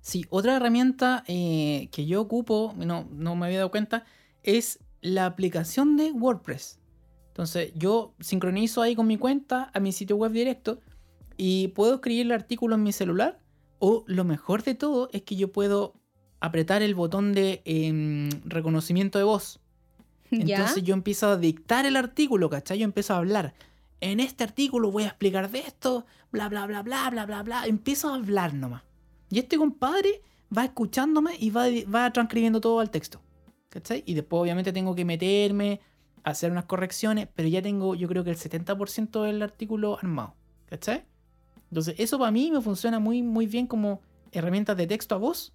Sí, otra herramienta eh, que yo ocupo, no, no me había dado cuenta, es la aplicación de WordPress. Entonces yo sincronizo ahí con mi cuenta a mi sitio web directo y puedo escribir el artículo en mi celular o lo mejor de todo es que yo puedo apretar el botón de em, reconocimiento de voz. ¿Ya? Entonces yo empiezo a dictar el artículo, ¿cachai? Yo empiezo a hablar. En este artículo voy a explicar de esto, bla, bla, bla, bla, bla, bla, bla. Empiezo a hablar nomás. Y este compadre va escuchándome y va, va transcribiendo todo al texto. ¿Cachai? Y después obviamente tengo que meterme, hacer unas correcciones, pero ya tengo yo creo que el 70% del artículo armado. ¿Cachai? Entonces eso para mí me funciona muy, muy bien como herramientas de texto a voz.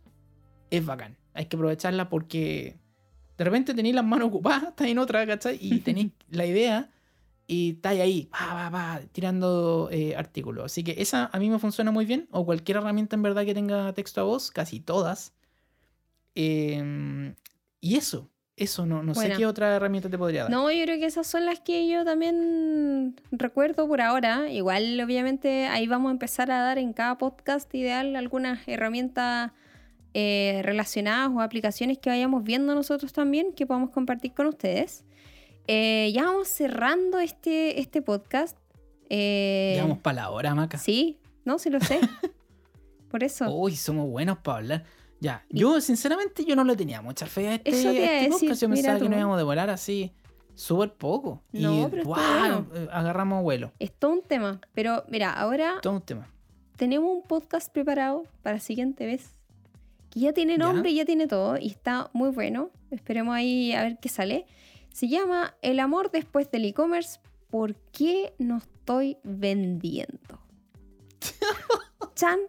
Es bacán. Hay que aprovecharla porque de repente tenéis las manos ocupadas, estáis en otra, ¿cachai? Y tenéis la idea y estáis ahí, va, va, va, tirando eh, artículos. Así que esa a mí me funciona muy bien. O cualquier herramienta en verdad que tenga texto a voz, casi todas. Eh, y eso, eso, no, no sé qué otra herramienta te podría dar. No, yo creo que esas son las que yo también recuerdo por ahora. Igual, obviamente, ahí vamos a empezar a dar en cada podcast ideal algunas herramientas eh, relacionadas o aplicaciones que vayamos viendo nosotros también, que podamos compartir con ustedes. Eh, ya vamos cerrando este, este podcast. Eh, Ya vamos para la hora, Maca. Sí, no, sí lo sé. por eso. Uy, somos buenos para hablar. Ya, yo sinceramente yo no le tenía mucha fe a este, Eso a este decir, podcast. Yo pensaba que nos íbamos a demorar así súper poco. No, y pero agarramos vuelo. Es todo un tema. Pero mira, ahora Todo un tema. tenemos un podcast preparado para la siguiente vez. Que ya tiene ¿Ya? nombre y ya tiene todo. Y está muy bueno. Esperemos ahí a ver qué sale. Se llama El amor después del e-commerce. ¿Por qué no estoy vendiendo? Chan.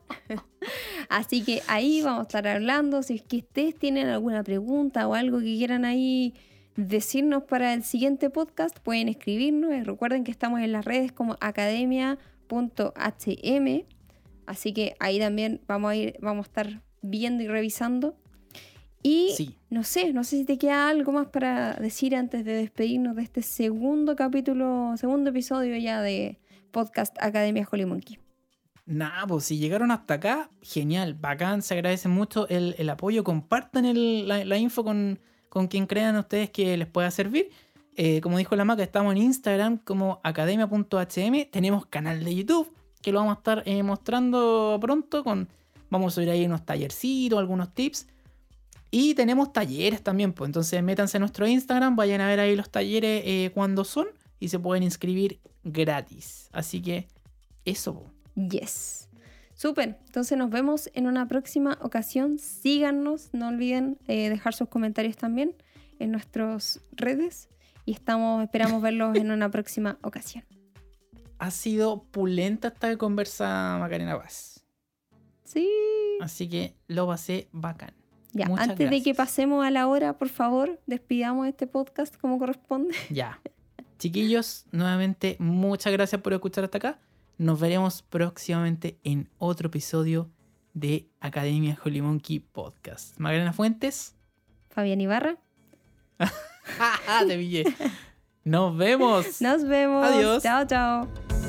Así que ahí vamos a estar hablando. Si es que ustedes tienen alguna pregunta o algo que quieran ahí decirnos para el siguiente podcast, pueden escribirnos. Eh, Recuerden que estamos en las redes como academia.hm. Así que ahí también vamos a ir, vamos a estar viendo y revisando. Y Sí. no sé, no sé si te queda algo más para decir antes de despedirnos de este segundo capítulo, segundo episodio ya de podcast Academia Holy Monkey. Nada, pues si llegaron hasta acá, genial, bacán, se agradece mucho el, el apoyo. Compartan el- la, la info con, con quien crean ustedes que les pueda servir. Eh, como dijo la Maca, estamos en Instagram como academia.hm. Tenemos canal de YouTube que lo vamos a estar eh, mostrando pronto. Con, vamos a subir ahí unos tallercitos, algunos tips. Y tenemos talleres también, pues entonces métanse a nuestro Instagram, vayan a ver ahí los talleres eh, cuando son y se pueden inscribir gratis. Así que eso. Yes. Súper. Entonces nos vemos en una próxima ocasión. Síganos. No olviden eh, dejar sus comentarios también en nuestras redes. Y estamos, esperamos verlos en una próxima ocasión. Ha sido pulenta esta conversa, Macarena Paz. Sí. Así que lo pasé bacán. Ya, Muchas antes de que pasemos a la hora, por favor, despidamos este podcast como corresponde. Ya. Chiquillos, nuevamente muchas gracias por escuchar hasta acá. Nos veremos próximamente en otro episodio de Academia Holy Monkey Podcast. Macarena Fuentes. Fabián Ibarra. Te pillé. Nos vemos. Nos vemos. Adiós. Chao, chao.